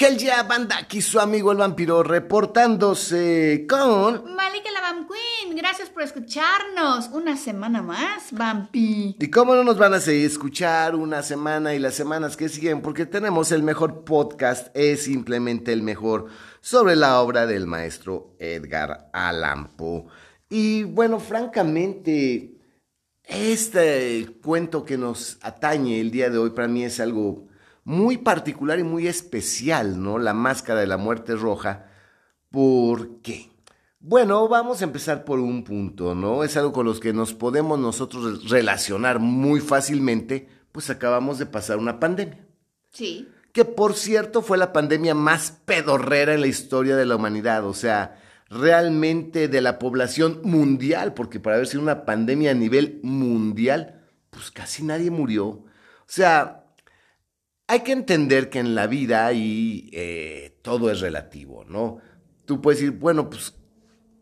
Hell yeah, banda, aquí su amigo el vampiro reportándose con... Malika la Vamp Queen, gracias por escucharnos. Una semana más, Vampi. ¿Y cómo no nos van a seguir escuchar una semana y las semanas que siguen? Porque tenemos el mejor podcast, es simplemente el mejor, sobre la obra del maestro Edgar Allan Poe. Y bueno, francamente, este cuento que nos atañe el día de hoy para mí es algo muy particular y muy especial, ¿no? La máscara de la muerte roja. ¿Por qué? Bueno, vamos a empezar por un punto, ¿no? Es algo con los que nos podemos nosotros relacionar muy fácilmente, pues acabamos de pasar una pandemia. Sí. Que por cierto fue la pandemia más pedorrera en la historia de la humanidad, o sea, realmente de la población mundial, porque para haber sido una pandemia a nivel mundial, pues casi nadie murió. O sea, hay que entender que en la vida y eh, todo es relativo, ¿no? Tú puedes decir, bueno, pues,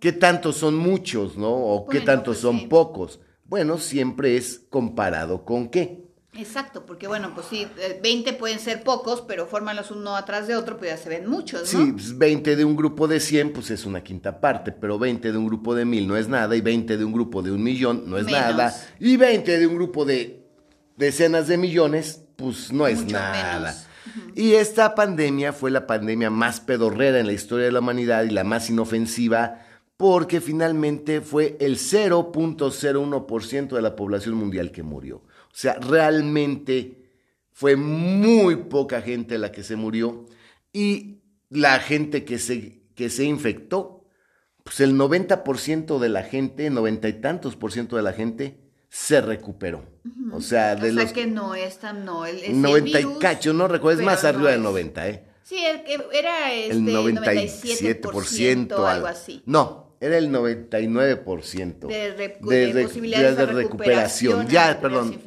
¿qué tantos son muchos, no? O qué tantos pues son pocos. Bueno, siempre es comparado con qué. Exacto, porque bueno, pues sí, 20 eh, pueden ser pocos, pero fórmalos uno atrás de otro, pues ya se ven muchos, ¿no? Sí, 20 pues, de un grupo de 100, pues es una quinta parte, pero 20 de un grupo de 1000 no es nada, y 20 de un grupo de un millón no es nada, y 20 de un grupo de decenas de millones, pues no es nada. Y esta pandemia fue la pandemia más pedorrera en la historia de la humanidad y la más inofensiva porque finalmente fue el 0.01% de la población mundial que murió. O sea, realmente fue muy poca gente la que se murió y la gente que se, que se infectó, pues el 90% de la gente, noventa y tantos por ciento de la gente se recuperó. O sea, de o sea que no es tan, no, el, 90 y cacho, no recuerdo, es más arriba del 90, ¿eh? Sí, era este, el 97%, o algo así. No, era el 99% de, de, posibilidades de, recuperación. Ya, perdón.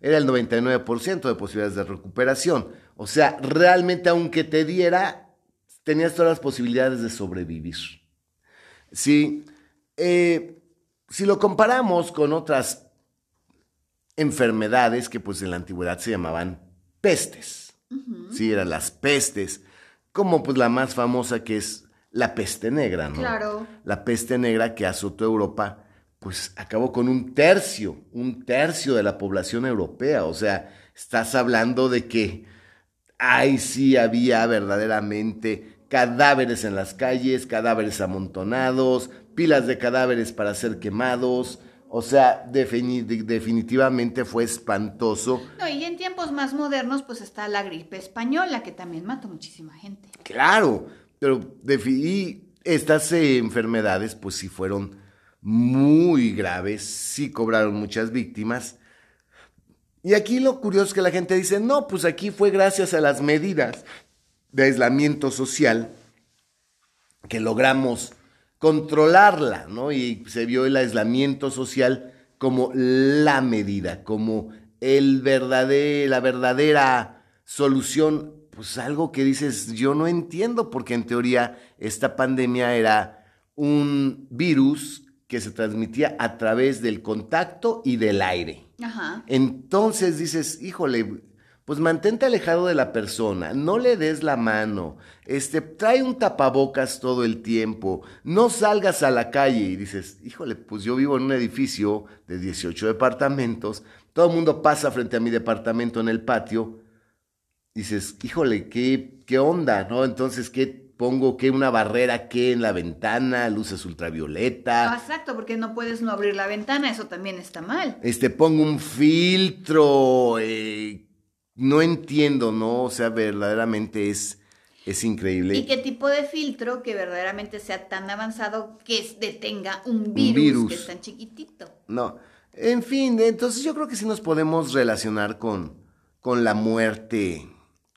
Era el 99% de posibilidades de recuperación. O sea, realmente aunque te diera, tenías todas las posibilidades de sobrevivir. Sí, eh, si lo comparamos con otras enfermedades que pues en la antigüedad se llamaban pestes. Sí, eran las pestes, como pues la más famosa que es la peste negra, ¿no? Claro. La peste negra que azotó Europa, pues acabó con un tercio, un tercio de la población europea. O sea, estás hablando de que ahí sí había verdaderamente cadáveres en las calles, cadáveres amontonados, pilas de cadáveres para ser quemados, o sea, definitivamente fue espantoso. No, y en tiempos más modernos, pues está la gripe española, que también mató muchísima gente. Claro, pero y estas eh, enfermedades, pues sí fueron muy graves, sí cobraron muchas víctimas. Y aquí lo curioso es que la gente dice, no, pues aquí fue gracias a las medidas de aislamiento social que logramos controlarla, ¿no? Y se vio el aislamiento social como la medida, como el verdadero, la verdadera solución, pues algo que dices, yo no entiendo, porque en teoría esta pandemia era un virus que se transmitía a través del contacto y del aire. Ajá. Entonces dices, híjole, pues mantente alejado de la persona, no le des la mano, este, trae un tapabocas todo el tiempo, no salgas a la calle y dices, híjole, pues yo vivo en un edificio de 18 departamentos, todo el mundo pasa frente a mi departamento en el patio, dices, híjole, ¿qué, qué onda? ¿No? Entonces, ¿qué pongo? ¿Qué una barrera? ¿Qué en la ventana? Luces ultravioleta. Exacto, porque no puedes no abrir la ventana, eso también está mal. Este, pongo un filtro, eh, no entiendo, ¿no? O sea, verdaderamente es, es increíble. ¿Y qué tipo de filtro que verdaderamente sea tan avanzado que detenga un virus, que es tan chiquitito? No. En fin, entonces yo creo que sí nos podemos relacionar con, con la muerte,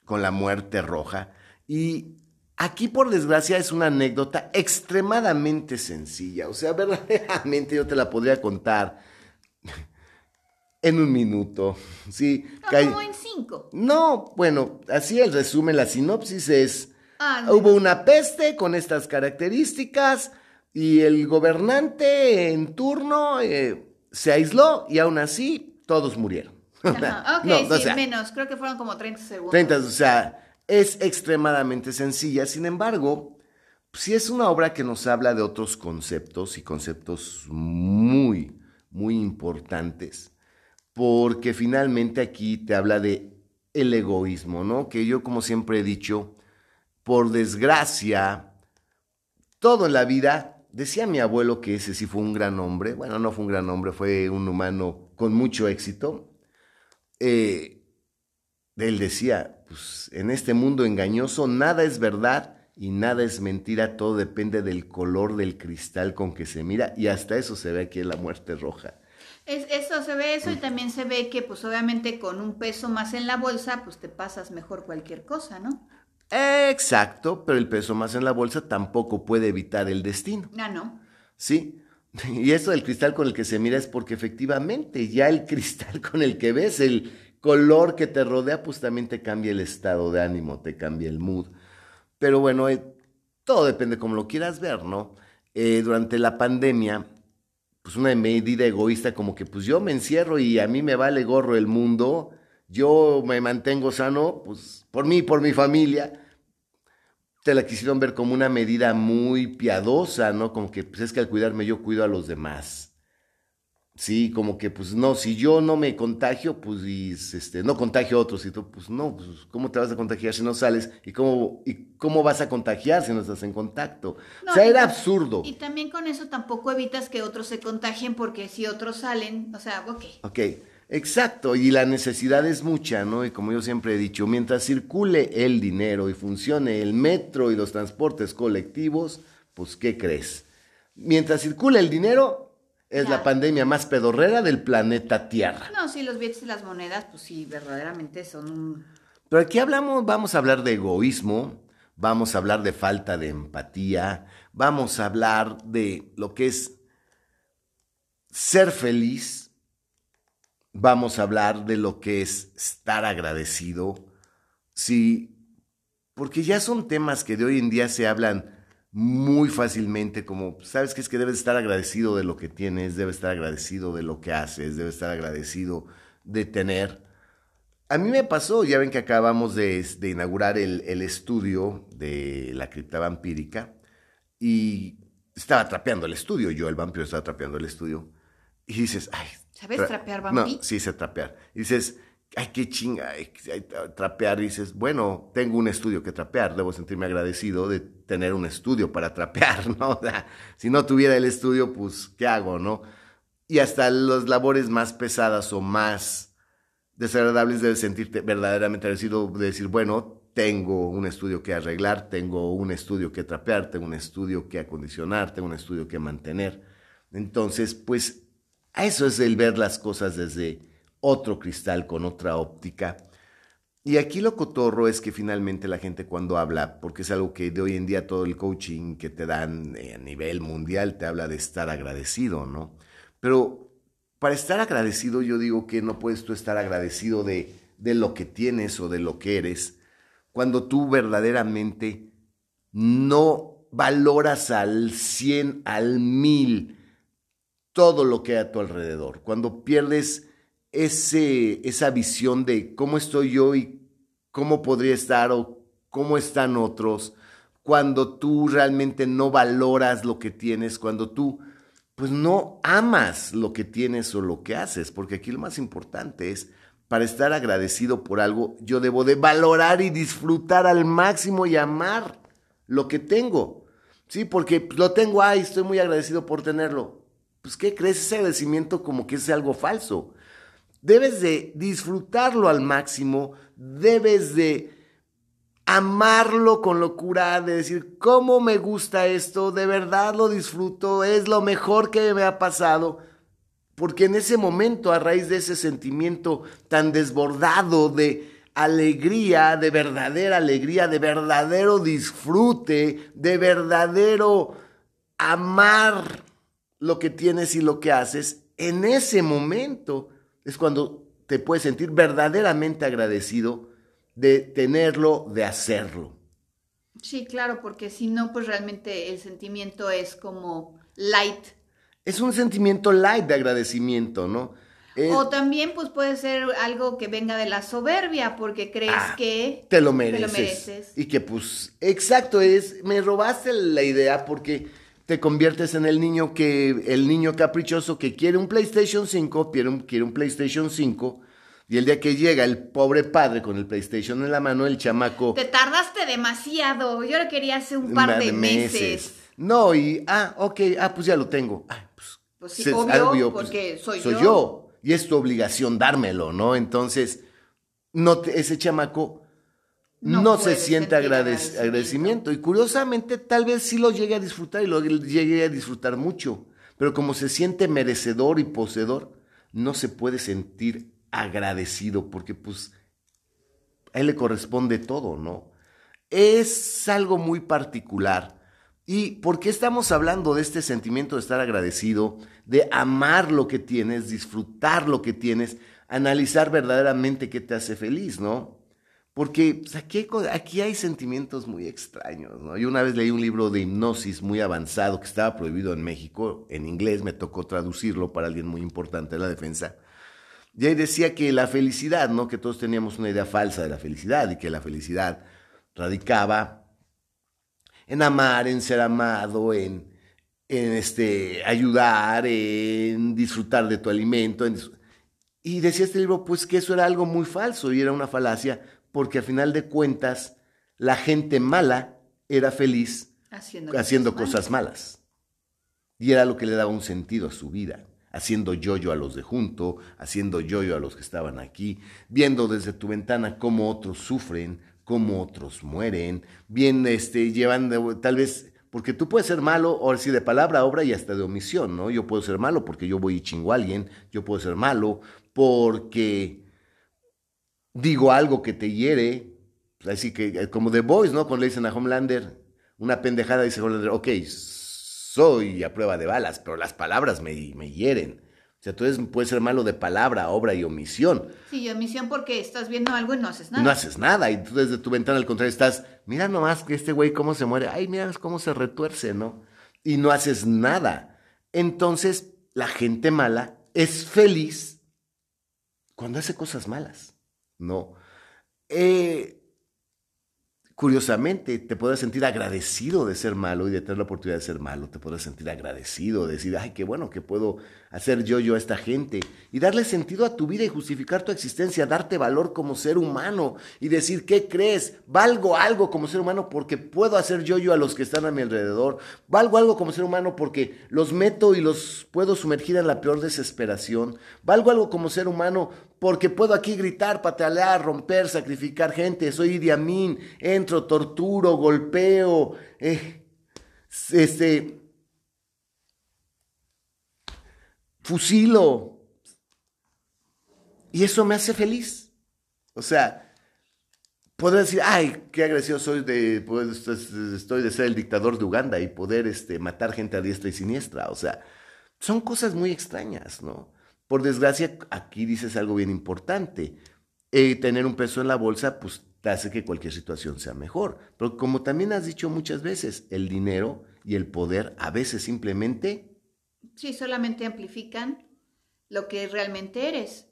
con la muerte roja. Y aquí, por desgracia, es una anécdota extremadamente sencilla. O sea, verdaderamente yo te la podría contar en un minuto. Sí, no, como en cinco. No, bueno, así el resumen, la sinopsis es, ah, hubo una peste con estas características y el gobernante en turno eh, se aisló y aún así todos murieron. Ajá, ok, sí, menos, creo que fueron como 30 segundos. 30, o sea, Es extremadamente sencilla, sin embargo, si es una obra que nos habla de otros conceptos y conceptos muy, muy importantes, porque finalmente aquí te habla de el egoísmo, ¿no? Que yo como siempre he dicho, por desgracia, todo en la vida, decía mi abuelo que ese sí fue un gran hombre, bueno, no fue un gran hombre, fue un humano con mucho éxito, eh, él decía, pues en este mundo engañoso nada es verdad y nada es mentira, todo depende del color del cristal con que se mira y hasta eso se ve aquí en la muerte roja. Es, eso se ve eso y también se ve que pues obviamente con un peso más en la bolsa pues te pasas mejor cualquier cosa, ¿no? Exacto, pero el peso más en la bolsa tampoco puede evitar el destino. Ah, no. Sí, y eso del cristal con el que se mira es porque efectivamente ya el cristal con el que ves, el color que te rodea, pues también te cambia el estado de ánimo, te cambia el mood. Pero bueno, eh, todo depende como lo quieras ver, ¿no? Eh, durante la pandemia, pues una medida egoísta como que pues yo me encierro y a mí me vale gorro el mundo, yo me mantengo sano, pues por mí, por mi familia, te la quisieron ver como una medida muy piadosa, ¿no? Como que pues es que al cuidarme yo cuido a los demás. Sí, como que pues no, si yo no me contagio, pues y, este, no contagio a otros, y tú, pues no, pues ¿cómo te vas a contagiar si no sales? ¿Y cómo, y cómo vas a contagiar si no estás en contacto? o sea, era absurdo. Y también con eso tampoco evitas que otros se contagien porque si otros salen, o sea, ok. Ok, exacto, y la necesidad es mucha, ¿no? Y como yo siempre he dicho, mientras circule el dinero y funcione el metro y los transportes colectivos, pues ¿qué crees? Mientras circule el dinero, es la pandemia más pedorrera del planeta Tierra. No, sí, los billetes y las monedas, pues sí, verdaderamente son Pero aquí hablamos, vamos a hablar de egoísmo, vamos a hablar de falta de empatía, vamos a hablar de lo que es ser feliz, vamos a hablar de lo que es estar agradecido, sí, porque ya son temas que de hoy en día se hablan muy fácilmente, como, ¿sabes que Es que debes estar agradecido de lo que tienes, debes estar agradecido de lo que haces, debes estar agradecido de tener. A mí me pasó, ya ven que acabamos de, inaugurar el, estudio de la cripta vampírica y estaba trapeando el estudio, yo el vampiro estaba trapeando el estudio. Y dices, ay. ¿Sabes trapear vampiro? No, sí sé trapear. Y dices, ay, qué chinga, trapear. Dices, bueno, tengo un estudio que trapear, debo sentirme agradecido de tener un estudio para trapear, ¿no? O sea, si no tuviera el estudio, pues, ¿qué hago, no? Y hasta las labores más pesadas o más desagradables debes sentirte verdaderamente agradecido de decir, bueno, tengo un estudio que arreglar, tengo un estudio que trapear, tengo un estudio que acondicionar, tengo un estudio que mantener. Entonces, pues, a eso es el ver las cosas desde otro cristal con otra óptica. Y aquí lo cotorro es que finalmente la gente cuando habla, porque es algo que de hoy en día todo el coaching que te dan eh, a nivel mundial te habla de estar agradecido, ¿no? Pero para estar agradecido yo digo que no puedes tú estar agradecido de, de lo que tienes o de lo que eres, cuando tú verdaderamente no valoras al 100, al mil todo lo que hay a tu alrededor, cuando pierdes ese, esa visión de cómo estoy yo y cómo podría estar o cómo están otros, cuando tú realmente no valoras lo que tienes, cuando tú pues no amas lo que tienes o lo que haces, porque aquí lo más importante es, para estar agradecido por algo, yo debo de valorar y disfrutar al máximo y amar lo que tengo. Sí, porque lo tengo ahí, estoy muy agradecido por tenerlo. Pues, ¿qué crees? Ese agradecimiento como que es algo falso. Debes de disfrutarlo al máximo, debes de amarlo con locura, de decir, ¿cómo me gusta esto? De verdad lo disfruto, es lo mejor que me ha pasado. Porque en ese momento, a raíz de ese sentimiento tan desbordado de alegría, de verdadera alegría, de verdadero disfrute, de verdadero amar lo que tienes y lo que haces, en ese momento es cuando te puedes sentir verdaderamente agradecido de tenerlo, de hacerlo. Sí, claro, porque si no, pues realmente el sentimiento es como light. Es un sentimiento light de agradecimiento, ¿no? o también pues puede ser algo que venga de la soberbia porque crees ah, que te lo, mereces, Y que pues, exacto, es, me robaste la idea porque te conviertes en el niño que, el niño caprichoso que quiere un PlayStation 5, quiere un, quiere un PlayStation 5. Y el día que llega el pobre padre con el PlayStation en la mano, el chamaco... Te tardaste demasiado, yo lo quería hace un par de meses. No, y, ah, ok, ah, pues ya lo tengo. Ah, pues, pues sí, obvio, pues, porque soy, soy yo y es tu obligación dármelo, ¿no? Entonces, no ese chamaco no, se siente agradecimiento. Y curiosamente, tal vez sí lo llegue a disfrutar y lo llegue a disfrutar mucho. Pero como se siente merecedor y poseedor, no se puede sentir agradecido porque pues a él le corresponde todo, ¿no? Es algo muy particular ¿Y por qué estamos hablando de este sentimiento de estar agradecido, de amar lo que tienes, disfrutar lo que tienes, analizar verdaderamente qué te hace feliz, ¿no? Porque pues, aquí, hay, sentimientos muy extraños. Yo una vez leí un libro de hipnosis muy avanzado que estaba prohibido en México, en inglés me tocó traducirlo para alguien muy importante de la defensa. Y ahí decía que la felicidad, ¿no? Que todos teníamos una idea falsa de la felicidad y que la felicidad radicaba en amar, en ser amado, en, en este, ayudar, en disfrutar de tu alimento. y decía este libro, pues que eso era algo muy falso y era una falacia, porque a final de cuentas la gente mala era feliz haciendo, cosas, malas. Y era lo que le daba un sentido a su vida haciendo yo-yo a los de junto, haciendo yo-yo a los que estaban aquí, viendo desde tu ventana cómo otros sufren, cómo otros mueren, bien este, llevan tal vez, porque tú puedes ser malo, o si de palabra, obra y hasta de omisión, ¿no? Yo puedo ser malo porque yo voy y chingo a alguien, yo puedo ser malo porque digo algo que te hiere, así que eh, como The Boys, ¿no? Cuando le dicen a Homelander una pendejada, dice Homelander, ok, soy a prueba de balas, pero las palabras me, me hieren. O sea, tú puedes ser malo de palabra, obra y omisión. Sí, omisión porque estás viendo algo y no haces nada. No haces nada. Y tú desde tu ventana, al contrario, estás, mira nomás que este güey cómo se muere. Ay, mira cómo se retuerce, ¿no? Y no haces nada. Entonces, la gente mala es feliz cuando hace cosas malas, ¿no? Eh, Curiosamente, te podrás sentir agradecido de ser malo y de tener la oportunidad de ser malo. Te podrás sentir agradecido, de decir, ay, qué bueno que puedo hacer yo yo a esta gente. Y darle sentido a tu vida y justificar tu existencia, darte valor como ser humano y decir, ¿qué crees? Valgo algo como ser humano porque puedo hacer yo yo a los que están a mi alrededor. Valgo algo como ser humano porque los meto y los puedo sumergir en la peor desesperación. Valgo algo como ser humano porque puedo aquí gritar, patalear, romper, sacrificar gente. Soy Idi Amin, entro, torturo, golpeo, eh, este, fusilo. Y eso me hace feliz. O sea, poder decir, ay, qué agresivo soy de, estoy de ser el dictador de Uganda y poder este, matar gente a diestra y siniestra. O sea, son cosas muy extrañas, ¿no? Por desgracia, aquí dices algo bien importante. Eh, tener un peso en la bolsa, pues te hace que cualquier situación sea mejor. Pero como también has dicho muchas veces, el dinero y el poder a veces simplemente... Sí, solamente amplifican lo que realmente eres.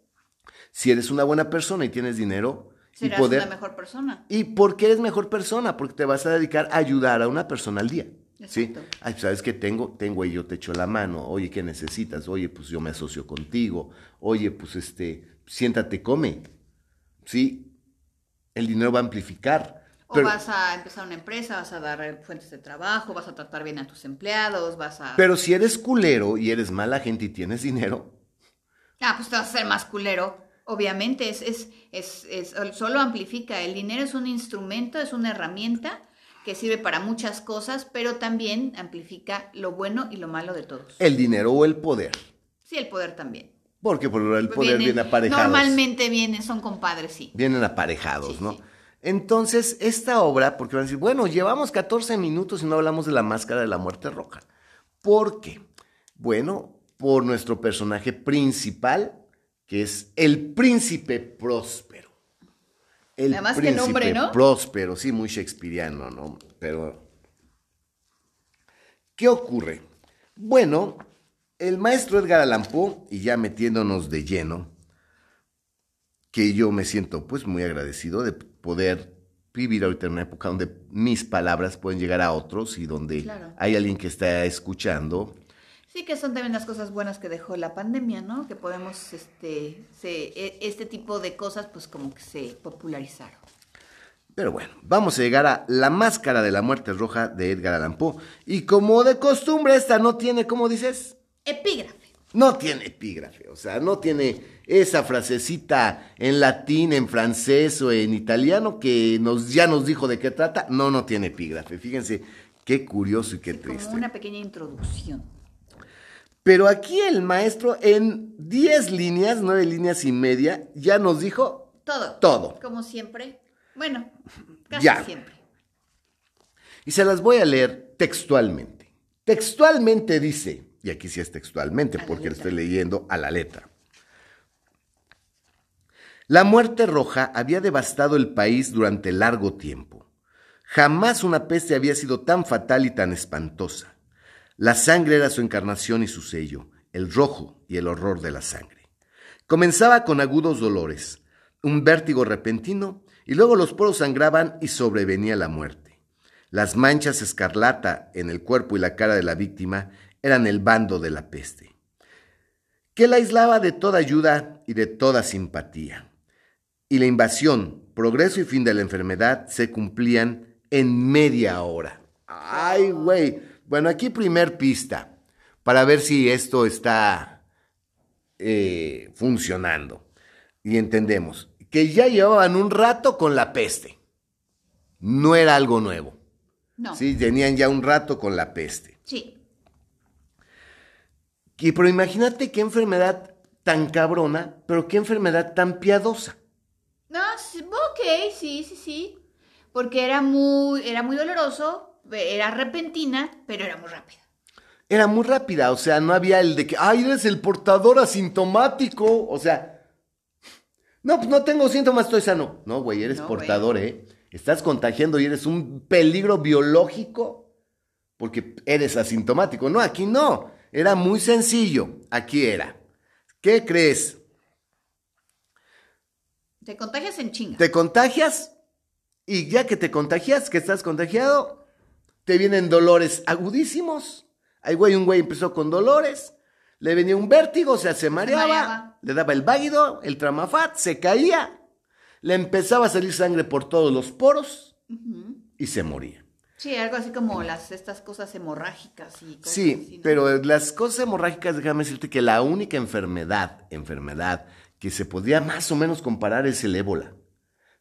Si eres una buena persona y tienes dinero, Serás y poder, una mejor persona. ¿Y por qué eres mejor persona? Porque te vas a dedicar a ayudar a una persona al día. ¿Sí? Ay, ¿sabes qué tengo? Tengo y yo te echo la mano. Oye, ¿qué necesitas? Oye, pues yo me asocio contigo. Oye, pues este, siéntate, come. ¿Sí? El dinero va a amplificar. O vas a empezar una empresa, vas a dar fuentes de trabajo, vas a tratar bien a tus empleados, vas a... Pero si eres culero y eres mala gente y tienes dinero... Ah, pues te vas a ser más culero. Obviamente, es, es, es, es, solo amplifica. El dinero es un instrumento, es una herramienta que sirve para muchas cosas, pero también amplifica lo bueno y lo malo de todos. El dinero o el poder. Sí, el poder también. Porque por el poder viene aparejado. Normalmente vienen, son compadres, sí. Vienen aparejados, ¿no? Entonces, esta obra, porque van a decir, bueno, llevamos 14 minutos y no hablamos de la máscara de la muerte roja. ¿Por qué? Bueno, por nuestro personaje principal, que es el príncipe próspero el Además, príncipe nombre, ¿no? próspero, sí, muy shakespeariano, ¿no? Pero, ¿qué ocurre? Bueno, el maestro Edgar Allan Poe, y ya metiéndonos de lleno, que yo me siento pues muy agradecido de poder vivir ahorita en una época donde mis palabras pueden llegar a otros y donde hay alguien que está escuchando. Sí, que son también las cosas buenas que dejó la pandemia, ¿no? Que podemos, este, e, este tipo de cosas, pues como que se popularizaron. Pero bueno, vamos a llegar a La Máscara de la Muerte Roja de Edgar Allan Poe. Y como de costumbre, esta no tiene, ¿cómo dices? Epígrafe. No tiene epígrafe, o sea, no tiene esa frasecita en latín, en francés o en italiano que nos, ya nos dijo de qué trata. No, no tiene epígrafe. Fíjense qué curioso y qué triste. Como una pequeña introducción. Pero aquí el maestro en 10 líneas, 9 líneas y media, ya nos dijo todo. Todo. Como siempre. Bueno, casi siempre. Y se las voy a leer textualmente. Textualmente dice, y aquí sí es textualmente porque lo estoy leyendo a la letra. La muerte roja había devastado el país durante largo tiempo. Jamás una peste había sido tan fatal y tan espantosa. La sangre era su encarnación y su sello, el rojo y el horror de la sangre. Comenzaba con agudos dolores, un vértigo repentino, y luego los poros sangraban y sobrevenía la muerte. Las manchas escarlata en el cuerpo y la cara de la víctima eran el bando de la peste, que la aislaba de toda ayuda y de toda simpatía. Y la invasión, progreso y fin de la enfermedad se cumplían en media hora. Ay, güey. Bueno, aquí primer pista, para ver si esto está eh, funcionando. Y entendemos que ya llevaban un rato con la peste. No era algo nuevo. No. Sí, tenían ya un rato con la peste. Sí. Y, pero imagínate qué enfermedad tan cabrona, pero qué enfermedad tan piadosa. No, ok, sí, sí, sí. Porque era muy, era muy doloroso, era repentina, pero era muy rápida. Era muy rápida, o sea, no había el de que, ay, eres el portador asintomático, o sea, no, pues no tengo síntomas, estoy sano. No, güey, eres portador, ¿eh? Estás contagiando y eres un peligro biológico porque eres asintomático. No, aquí no. Era muy sencillo. Aquí era. ¿Qué crees? Te contagias en chinga. Te contagias y ya que te contagias, que estás contagiado, te vienen dolores agudísimos. Ahí, güey, un güey empezó con dolores, le venía un vértigo, o sea, se mareaba, le daba el váguido, el tramafat, se caía, le empezaba a salir sangre por todos los poros y se moría. Sí, algo así como las estas cosas hemorrágicas y cosas Sí, pero las cosas hemorrágicas, déjame decirte que la única enfermedad, enfermedad que se podría más o menos comparar es el ébola.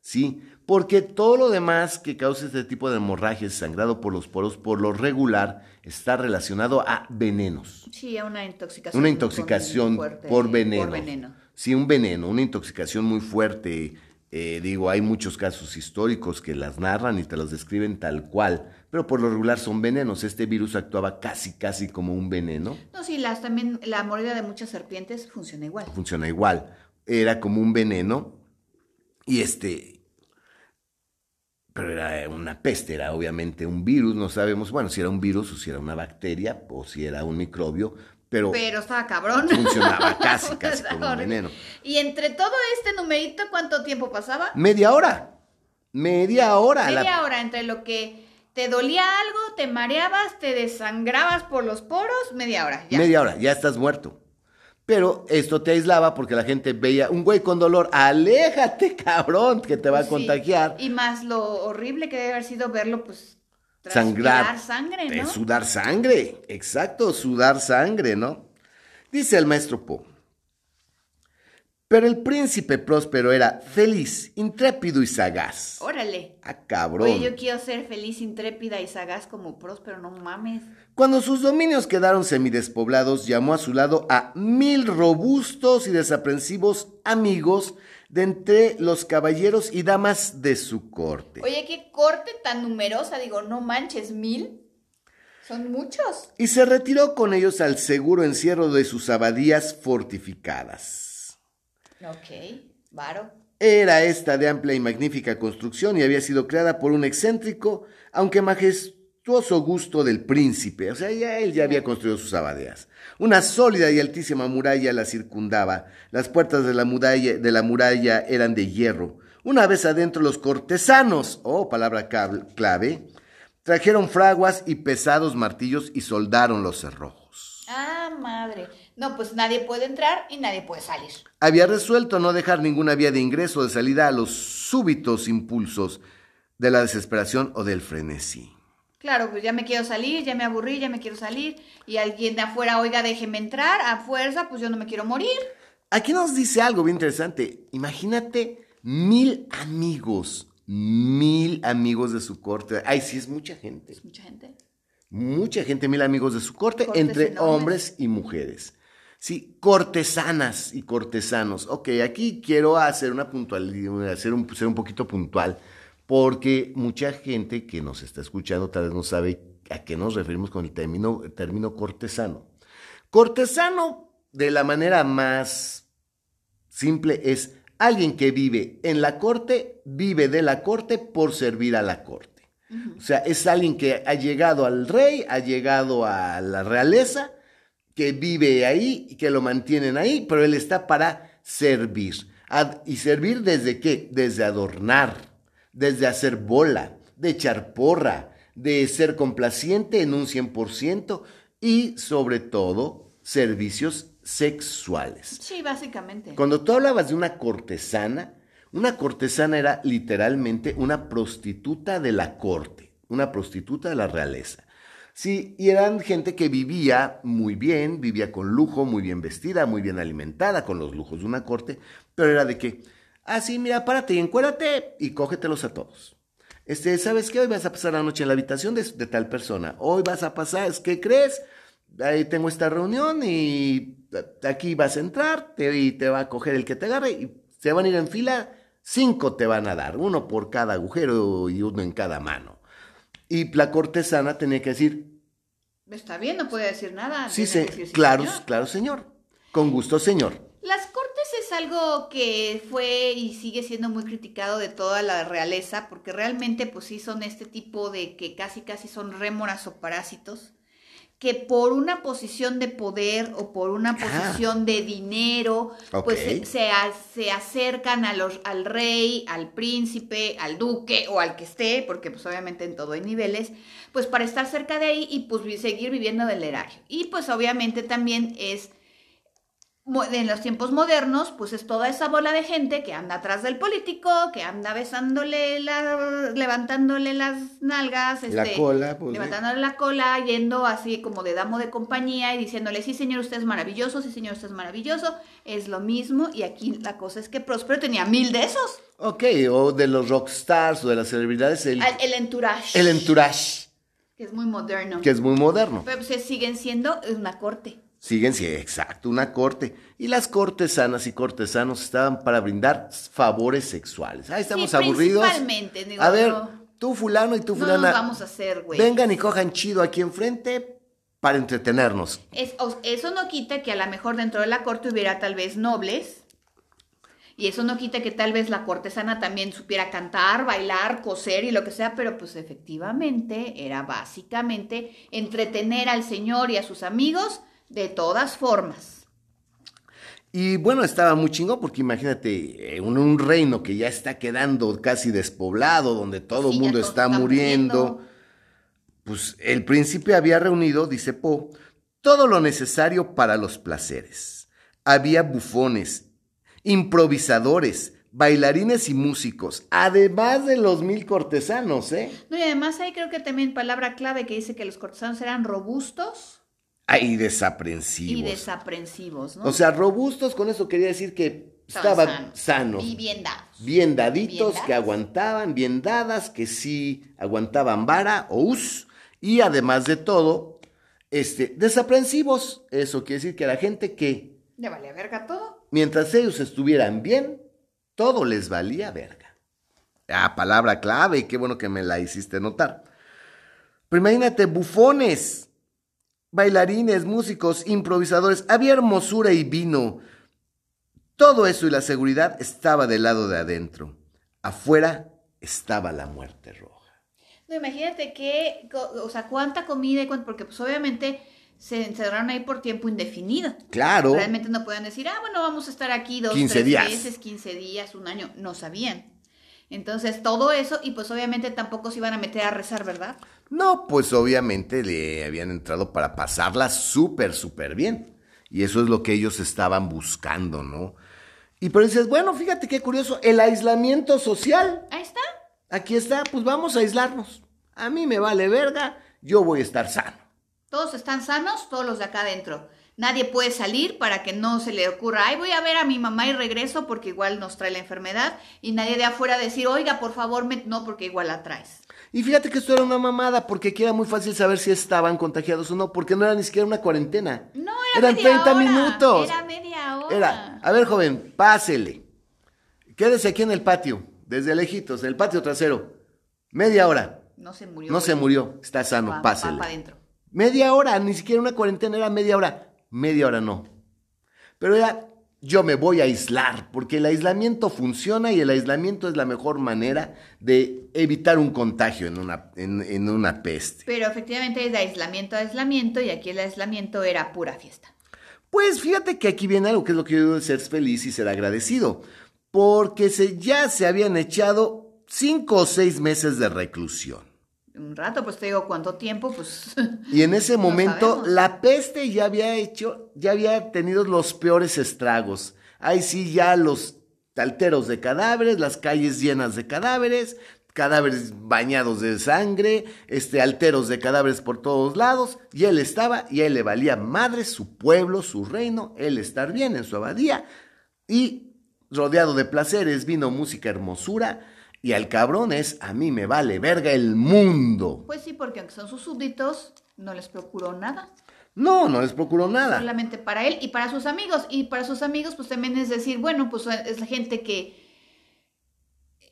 Sí, porque todo lo demás que causa este tipo de hemorragia, sangrado por los poros, por lo regular, está relacionado a venenos. Sí, a una intoxicación. Una intoxicación por, veneno. por veneno. Sí, un veneno, una intoxicación muy fuerte eh, digo, hay muchos casos históricos que las narran y te los describen tal cual, pero por lo regular son venenos. Este virus actuaba casi, casi como un veneno. No, sí, las, también la mordida de muchas serpientes funciona igual. Funciona igual. Era como un veneno y este, pero era una peste, era obviamente un virus, no sabemos, bueno, si era un virus o si era una bacteria o si era un microbio, pero, estaba cabrón. Funcionaba casi, casi como un veneno. Y entre todo este numerito, ¿cuánto tiempo pasaba? Media hora. Media hora. Media hora entre lo que te dolía algo, te mareabas, te desangrabas por los poros, media hora. Ya. Media hora, ya estás muerto. Pero esto te aislaba porque la gente veía un güey con dolor, aléjate, cabrón, que te va a contagiar. Y más lo horrible que debe haber sido verlo, pues sangrar. sangre, ¿no? sudar sangre, exacto, sudar sangre, ¿no? Dice el maestro Poe. Pero el príncipe próspero era feliz, intrépido y sagaz. Órale. Ah, cabrón. Oye, yo quiero ser feliz, intrépida y sagaz como próspero, no mames. Cuando sus dominios quedaron semidespoblados, llamó a su lado a mil robustos y desaprensivos amigos de entre los caballeros y damas de su corte. Oye, qué corte tan numerosa, digo, no manches, mil. Son muchos. Y se retiró con ellos al seguro encierro de sus abadías fortificadas. Ok, varo. Era esta de amplia y magnífica construcción y había sido creada por un excéntrico, aunque majestuoso gusto del príncipe, o sea, ya él ya había construido sus abadeas. Una sólida y altísima muralla la circundaba. Las puertas de la muralla, de la muralla eran de hierro. Una vez adentro los cortesanos, oh palabra clave, trajeron fraguas y pesados martillos y soldaron los cerrojos. Ah, madre. No, pues nadie puede entrar y nadie puede salir. Había resuelto no dejar ninguna vía de ingreso o de salida a los súbitos impulsos de la desesperación o del frenesí. Claro, pues ya me quiero salir, ya me aburrí, ya me quiero salir, y alguien de afuera, oiga, déjeme entrar, a fuerza, pues yo no me quiero morir. Aquí nos dice algo bien interesante. Imagínate mil amigos, mil amigos de su corte. Ay, sí, es mucha gente. Es mucha gente. Mucha gente, mil amigos de su corte, entre hombres y mujeres. Sí, cortesanas y cortesanos. Ok, aquí quiero hacer una puntualidad, hacer un, ser un poquito puntual porque mucha gente que nos está escuchando tal vez no sabe a qué nos referimos con el término, término cortesano. Cortesano, de la manera más simple, es alguien que vive en la corte, vive de la corte por servir a la corte. O sea, es alguien que ha llegado al rey, ha llegado a la realeza, que vive ahí y que lo mantienen ahí, pero él está para servir. ¿Y servir desde qué? Desde adornar desde hacer bola, de echar porra, de ser complaciente en un 100% y sobre todo servicios sexuales. Sí, básicamente. Cuando tú hablabas de una cortesana, una cortesana era literalmente una prostituta de la corte, una prostituta de la realeza. Sí, y eran gente que vivía muy bien, vivía con lujo, muy bien vestida, muy bien alimentada, con los lujos de una corte, pero era de que Ah, sí, mira, párate y encuérdate y cógetelos a todos. Este, ¿sabes qué? Hoy vas a pasar la noche en la habitación de, tal persona. Hoy vas a pasar, ¿qué crees? Ahí tengo esta reunión y aquí vas a entrar y te va a coger el que te agarre y se van a ir en fila. Cinco te van a dar, uno por cada agujero y uno en cada mano. Y la cortesana tenía que decir... Está bien, no puede decir nada. Sí, sí, claro, claro, señor. Con gusto, señor. Las cortes es algo que fue y sigue siendo muy criticado de toda la realeza, porque realmente pues sí son este tipo de que casi casi son rémoras o parásitos, que por una posición de poder o por una posición de dinero, pues se, se, acercan a los, al rey, al príncipe, al duque o al que esté, porque pues obviamente en todo hay niveles, pues para estar cerca de ahí y pues seguir viviendo del erario. Y pues obviamente también es en los tiempos modernos, pues es toda esa bola de gente que anda atrás del político, que anda besándole, la, levantándole las nalgas, la este, cola, pues, levantándole la cola, yendo así como de damo de compañía y diciéndole, sí señor, usted es maravilloso, sí señor, usted es maravilloso, es lo mismo, y aquí la cosa es que Próspero tenía mil de esos. Ok, o de los rockstars o de las celebridades. El, el entourage. El entourage. Que es muy moderno. Que es muy moderno. Pero pues siguen siendo una corte. Siguen, sí, exacto, una corte. Y las cortesanas y cortesanos estaban para brindar favores sexuales. Ahí estamos aburridos. Principalmente, digo, A ver, tú fulano y tú fulana. No vamos a hacer, güey. Vengan y cojan chido aquí enfrente para entretenernos. eso no quita que a lo mejor dentro de la corte hubiera tal vez nobles. Y eso no quita que tal vez la cortesana también supiera cantar, bailar, coser y lo que sea, pero pues efectivamente era básicamente entretener al señor y a sus amigos de todas formas. Y bueno, estaba muy chingón porque imagínate, en un reino que ya está quedando casi despoblado, donde todo el mundo está, muriendo, pues el príncipe había reunido, dice Poe, todo lo necesario para los placeres. Había bufones, improvisadores, bailarines y músicos, además de los mil cortesanos, ¿eh? No, y además hay creo que también palabra clave que dice que los cortesanos eran robustos, Ah, y desaprensivos. Y desaprensivos, ¿no? O sea, robustos, con eso quería decir que estaban sanos. Y bien dados. Bien daditos, que aguantaban, bien dadas, que sí aguantaban vara o us. Y además de todo, este, desaprensivos. Eso quiere decir que la gente que... Le valía verga todo. Mientras ellos estuvieran bien, todo les valía verga. Ah, palabra clave, y qué bueno que me la hiciste notar. Pero imagínate, bufones bailarines, músicos, improvisadores, había hermosura y vino. Todo eso y la seguridad estaba del lado de adentro. Afuera estaba la muerte roja. No, imagínate que, o sea, cuánta comida y cuánto, porque pues obviamente se encerraron ahí por tiempo indefinido. Claro. Realmente no podían decir, ah, bueno, vamos a estar aquí dos, 15 tres días. meses, 15 días, un año. No sabían. Entonces, todo eso, y pues obviamente tampoco se iban a meter a rezar, ¿verdad? No, pues obviamente le habían entrado para pasarla súper, súper bien. Y eso es lo que ellos estaban buscando, ¿no? Y pero dices, bueno, fíjate qué curioso, el aislamiento social. Ahí está. Aquí está, pues vamos a aislarnos. A mí me vale verga, yo voy a estar sano. Todos están sanos, todos los de acá adentro. Nadie puede salir para que no se le ocurra, ay, voy a ver a mi mamá y regreso porque igual nos trae la enfermedad. Y nadie de afuera decir, oiga, por favor, me... no, porque igual la traes. Y fíjate que esto era una mamada, porque aquí era muy fácil saber si estaban contagiados o no, porque no era ni siquiera una cuarentena. No, era Eran media 30 hora, minutos. Era media hora. Era, a ver, joven, pásele. Quédese aquí en el patio, desde lejitos, en el patio trasero. Media hora. No se murió. No güey. se murió, está sano, Va- va pásele. adentro. Media hora, ni siquiera una cuarentena, era media hora. Media hora no. Pero era, yo me voy a aislar, porque el aislamiento funciona y el aislamiento es la mejor manera de evitar un contagio en una, en, en una peste. Pero efectivamente es de aislamiento a aislamiento y aquí el aislamiento era pura fiesta. Pues fíjate que aquí viene algo que es lo que yo digo de ser feliz y ser agradecido, porque se, ya se habían echado cinco o seis meses de reclusión. Un rato, pues te digo, ¿cuánto tiempo? Pues Y en ese momento la peste ya había hecho, ya había tenido los peores estragos. Ahí sí ya los talteros de cadáveres, las calles llenas de cadáveres, cadáveres bañados de sangre, este alteros de cadáveres por todos lados, y él estaba y a él le valía madre su pueblo, su reino, él estar bien en su abadía y rodeado de placeres, vino música, hermosura. Y al cabrón es, a mí me vale verga el mundo. Pues sí, porque aunque son sus súbditos, no les procuró nada. No, no les procuró nada. Solamente para él y para sus amigos. Y para sus amigos, pues también es decir, bueno, pues es la gente que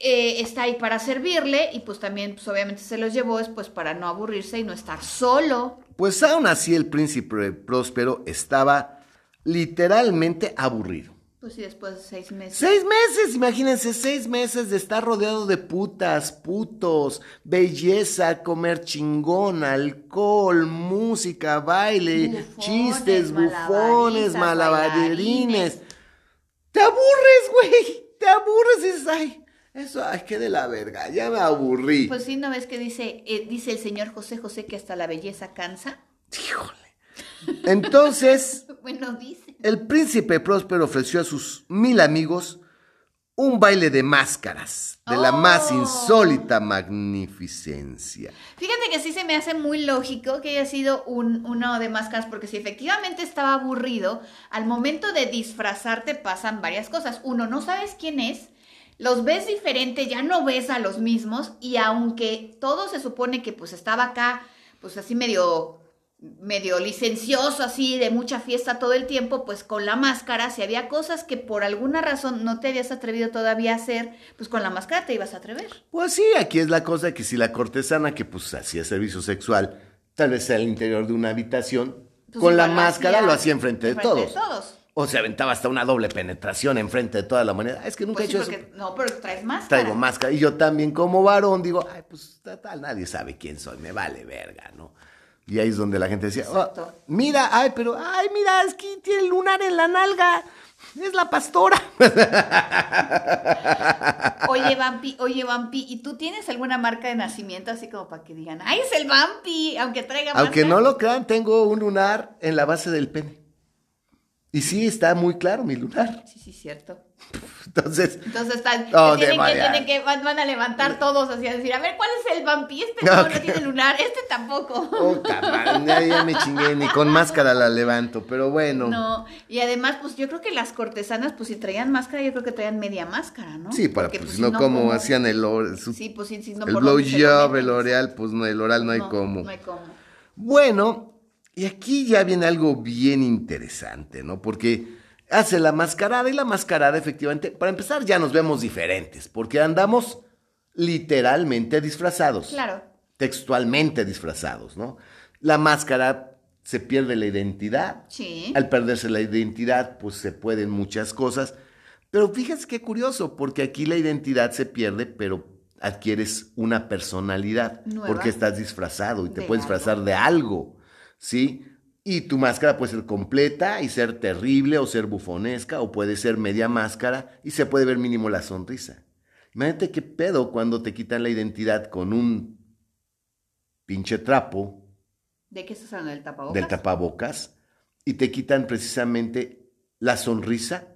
eh, está ahí para servirle y pues también, pues obviamente se los llevó es pues para no aburrirse y no estar solo. Pues aún así el príncipe próspero estaba literalmente aburrido. Pues sí, después de seis meses. Seis meses, imagínense, seis meses de estar rodeado de putas, putos, belleza, comer chingón, alcohol, música, baile, Bufones, chistes, bufones, malabarines. Te aburres, güey, te aburres y dices, ay, eso, ay, qué de la verga, ya me aburrí. Pues sí, ¿no ves que dice, eh, dice el señor José José que hasta la belleza cansa? Híjole. Entonces, Bueno, dice. El príncipe próspero ofreció a sus mil amigos un baile de máscaras, de la más Oh. insólita magnificencia. Fíjate que sí se me hace muy lógico que haya sido un, uno de máscaras, porque si efectivamente estaba aburrido, al momento de disfrazarte pasan varias cosas. Uno, no sabes quién es, los ves diferente, ya no ves a los mismos, y aunque todo se supone que pues estaba acá, pues así medio medio licencioso, así de mucha fiesta todo el tiempo, pues con la máscara, si había cosas que por alguna razón no te habías atrevido todavía a hacer, pues con la máscara te ibas a atrever. Pues sí, aquí es la cosa que si la cortesana que pues hacía servicio sexual, tal vez al interior de una habitación, Pues con la máscara lo hacía enfrente de enfrente todos. de todos. O se aventaba hasta una doble penetración enfrente de toda la humanidad. Es que nunca Pues he sí, hecho eso. no, pero traes máscara. Traigo máscara. Y yo también como varón digo, ay, pues total, nadie sabe quién soy, me vale verga, ¿no? Y ahí es donde la gente decía, oh, mira, ay, pero, ay, mira, es que tiene lunar en la nalga. Es la pastora. Oye, Vampi, oye, Vampi, ¿y tú tienes alguna marca de nacimiento así como para que digan, ¡ay, es el Vampi! Aunque traiga Aunque no lo crean, tengo un lunar en la base del pene. Y sí, está muy claro mi lunar. Sí, sí, cierto. Entonces, Entonces están, Oh, tienen, que, manera. tienen que van, van a levantar todos así a decir, a ver, ¿cuál es el Vampi? Este no, tiene lunar, este tampoco. puta madre, ya, ya me chingué, ni con máscara la levanto, pero bueno. No, y además, pues yo creo que las cortesanas, pues si traían máscara, yo creo que traían media máscara, ¿no? Sí, para, Porque, pues, si no como hacían el, or- su- Sí, pues sí, sí, no, el ¿por dónde se lo blowjob, el oreal, pues no, el oral no hay como. No hay cómo. Bueno, y aquí ya viene algo bien interesante, ¿no? Porque hace la mascarada y la mascarada efectivamente, para empezar ya nos vemos diferentes, porque andamos literalmente disfrazados. Claro. Textualmente disfrazados, ¿no? La máscara se pierde la identidad. Sí. Al perderse la identidad, pues se pueden muchas cosas. Pero fíjense qué curioso, porque aquí la identidad se pierde, pero adquieres una personalidad Nueva. porque estás disfrazado y te De puedes algo. disfrazar de algo, ¿sí? Y tu máscara puede ser completa y ser terrible o ser bufonesca o puede ser media máscara y se puede ver mínimo la sonrisa. Imagínate qué pedo cuando te quitan la identidad con un pinche trapo ¿De qué estás hablando? ¿Del tapabocas? del tapabocas y te quitan precisamente la sonrisa,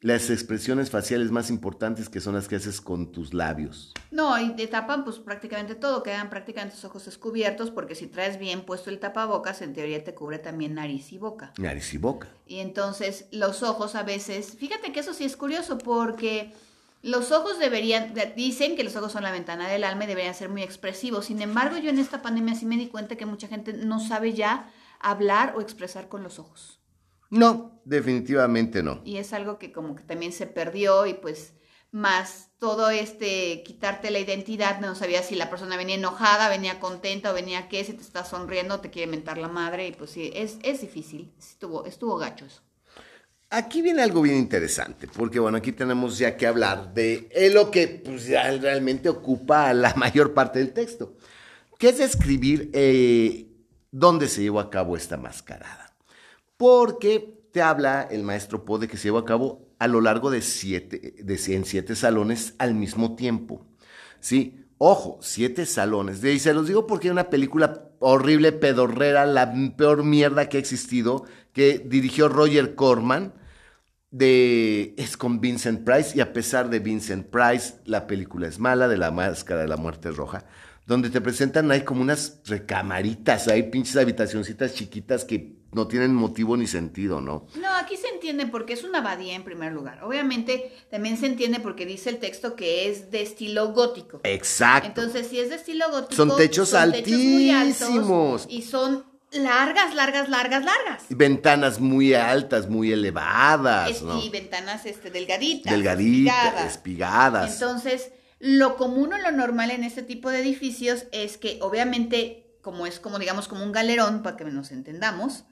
las expresiones faciales más importantes que son las que haces con tus labios. No, y te tapan pues prácticamente todo, quedan prácticamente los ojos descubiertos porque si traes bien puesto el tapabocas, en teoría te cubre también nariz y boca. Nariz y boca. Y entonces los ojos a veces, fíjate que eso sí es curioso porque los ojos deberían, de- dicen que los ojos son la ventana del alma y deberían ser muy expresivos. Sin embargo, yo en esta pandemia sí me di cuenta que mucha gente no sabe ya hablar o expresar con los ojos. No, definitivamente no. Y es algo que como que también se perdió y pues más todo este quitarte la identidad, no sabías si la persona venía enojada, venía contenta o venía qué, si te está sonriendo, te quiere mentar la madre y pues sí, es, es difícil, estuvo, estuvo gacho eso. Aquí viene algo bien interesante, porque bueno, aquí tenemos ya que hablar de eh, lo que pues, ya realmente ocupa la mayor parte del texto, que es describir eh, dónde se llevó a cabo esta mascarada. Porque te habla el maestro Po de que se llevó a cabo a lo largo de siete, de, en siete salones al mismo tiempo. ¿Sí? Ojo, siete salones. Y se los digo porque hay una película horrible, pedorrera, la peor mierda que ha existido, que dirigió Roger Corman, de, es con Vincent Price, y a pesar de Vincent Price, la película es mala, de la máscara de la muerte roja, donde te presentan, hay como unas recamaritas, hay pinches habitacioncitas chiquitas que no tienen motivo ni sentido, ¿no? No, aquí se entiende porque es una abadía en primer lugar. Obviamente también se entiende porque dice el texto que es de estilo gótico. Exacto. Entonces, si es de estilo gótico, Son techos altísimos. altos y son largas, largas, largas, largas. Y ventanas muy altas, muy elevadas, Es- ¿no? Y ventanas este, delgaditas. Delgaditas, espigadas. espigadas. Entonces, lo común o lo normal en este tipo de edificios es que, obviamente, como es como, digamos, como un galerón, para que nos entendamos,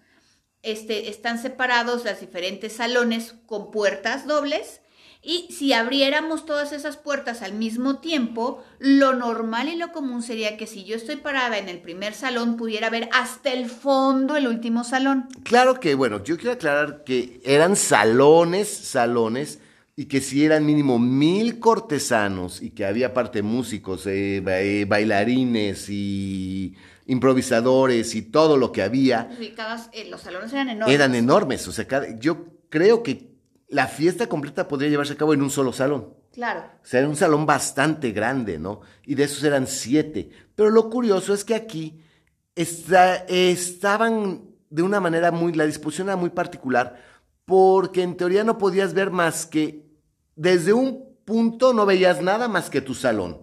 este, están separados los diferentes salones con puertas dobles. Y si abriéramos todas esas puertas al mismo tiempo, lo normal y lo común sería que si yo estoy parada en el primer salón, pudiera ver hasta el fondo el último salón. Claro que, bueno, yo quiero aclarar que eran salones, salones, y que si eran mínimo mil cortesanos y que había aparte músicos, eh, eh, bailarines y improvisadores y todo lo que había, Y cada- eh, los salones eran enormes. eran enormes. O sea, cada- yo creo que la fiesta completa podría llevarse a cabo en un solo salón. Claro. O sea, era un salón bastante grande, ¿no? Y de esos eran siete. Pero lo curioso es que aquí está- estaban de una manera muy, la disposición era muy particular, porque en teoría no podías ver más que, desde un punto no veías nada más que tu salón.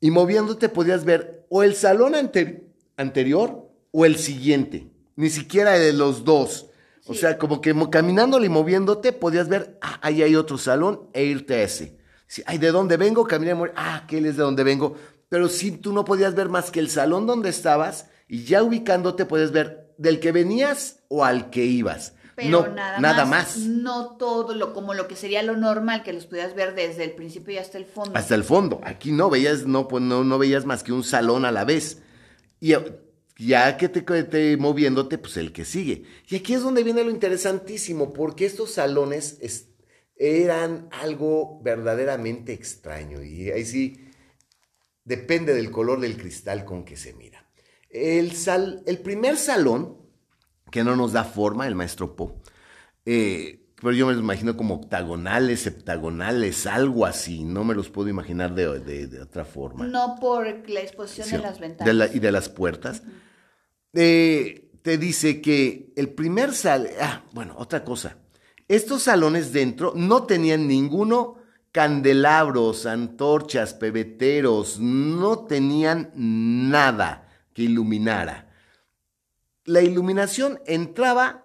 Y moviéndote podías ver o el salón ante- anterior o el siguiente, ni siquiera de los dos. O sea, como que caminándole y moviéndote podías ver, ah, ahí hay otro salón e irte a ese. Sí, ay, ¿de dónde vengo? Caminé, ah, aquel es de donde vengo. Pero sí, tú no podías ver más que el salón donde estabas y ya ubicándote podías ver del que venías o al que ibas. Pero no, nada, más. No todo lo como lo que sería lo normal, que los pudieras ver desde el principio y hasta el fondo. Hasta el fondo. Aquí no veías, no, pues no, no veías más que un salón a la vez. Y ya que te, te moviéndote, pues el que sigue. Y aquí es donde viene lo interesantísimo, porque estos salones es- eran algo verdaderamente extraño. Y ahí sí depende del color del cristal con que se mira. El, sal, el primer salón, que no nos da forma, el maestro Po, eh, pero yo me los imagino como octagonales, heptagonales, algo así. No me los puedo imaginar de, de- de otra forma. No por la exposición Sí, de las ventanas. de la- y de las puertas. Eh, te dice que el primer sal... Ah, bueno, otra cosa. Estos salones dentro no tenían ninguno candelabros, antorchas, pebeteros, no tenían nada que iluminara. La iluminación entraba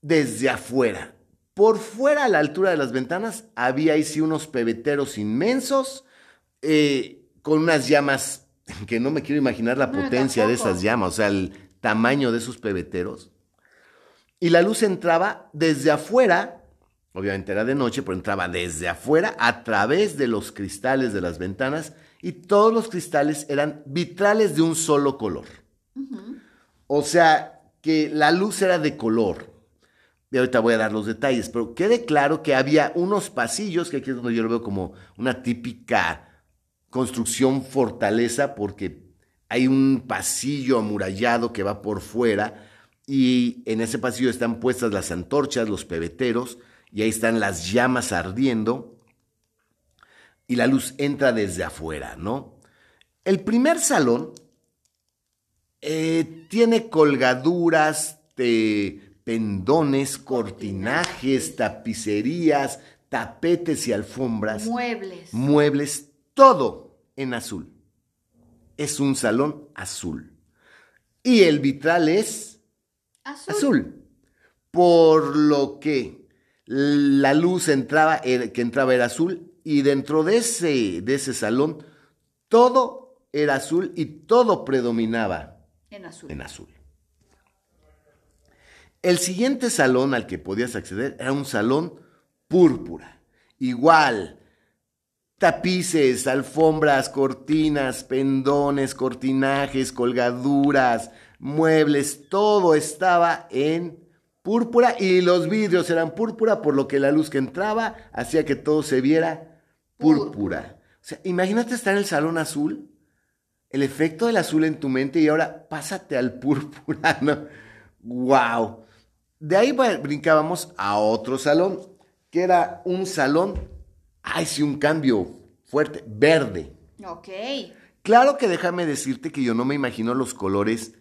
desde afuera. Por fuera, a la altura de las ventanas, había ahí sí unos pebeteros inmensos, eh, con unas llamas que no me quiero imaginar la No, potencia de esas llamas, o sea, el tamaño de esos pebeteros. Y la luz entraba desde afuera, obviamente era de noche, pero entraba desde afuera a través de los cristales de las ventanas y todos los cristales eran vitrales de un solo color. O sea, que la luz era de color. Y ahorita voy a dar los detalles, pero quede claro que había unos pasillos, que aquí es donde yo lo veo como una típica construcción fortaleza, porque hay un pasillo amurallado que va por fuera y en ese pasillo están puestas las antorchas, los pebeteros, y ahí están las llamas ardiendo y la luz entra desde afuera, ¿no? El primer salón eh, tiene colgaduras de pendones, cortinajes, tapicerías, tapetes y alfombras. Muebles. Muebles, todo en azul. Es un salón azul. Y el vitral es azul. Por lo que la luz entraba, que entraba era azul y dentro de ese, de ese salón todo era azul y todo predominaba en azul. en azul. El siguiente salón al que podías acceder era un salón púrpura. Igual, tapices, alfombras, cortinas, pendones, cortinajes, colgaduras, muebles, todo estaba en púrpura y los vidrios eran púrpura, por lo que la luz que entraba hacía que todo se viera púrpura. O sea, imagínate estar en el salón azul, el efecto del azul en tu mente y ahora pásate al púrpura, ¿no? ¡Wow! De ahí brincábamos a otro salón, que era un salón, ay, sí, un cambio fuerte, verde. Ok. Claro que déjame decirte que yo no me imagino los colores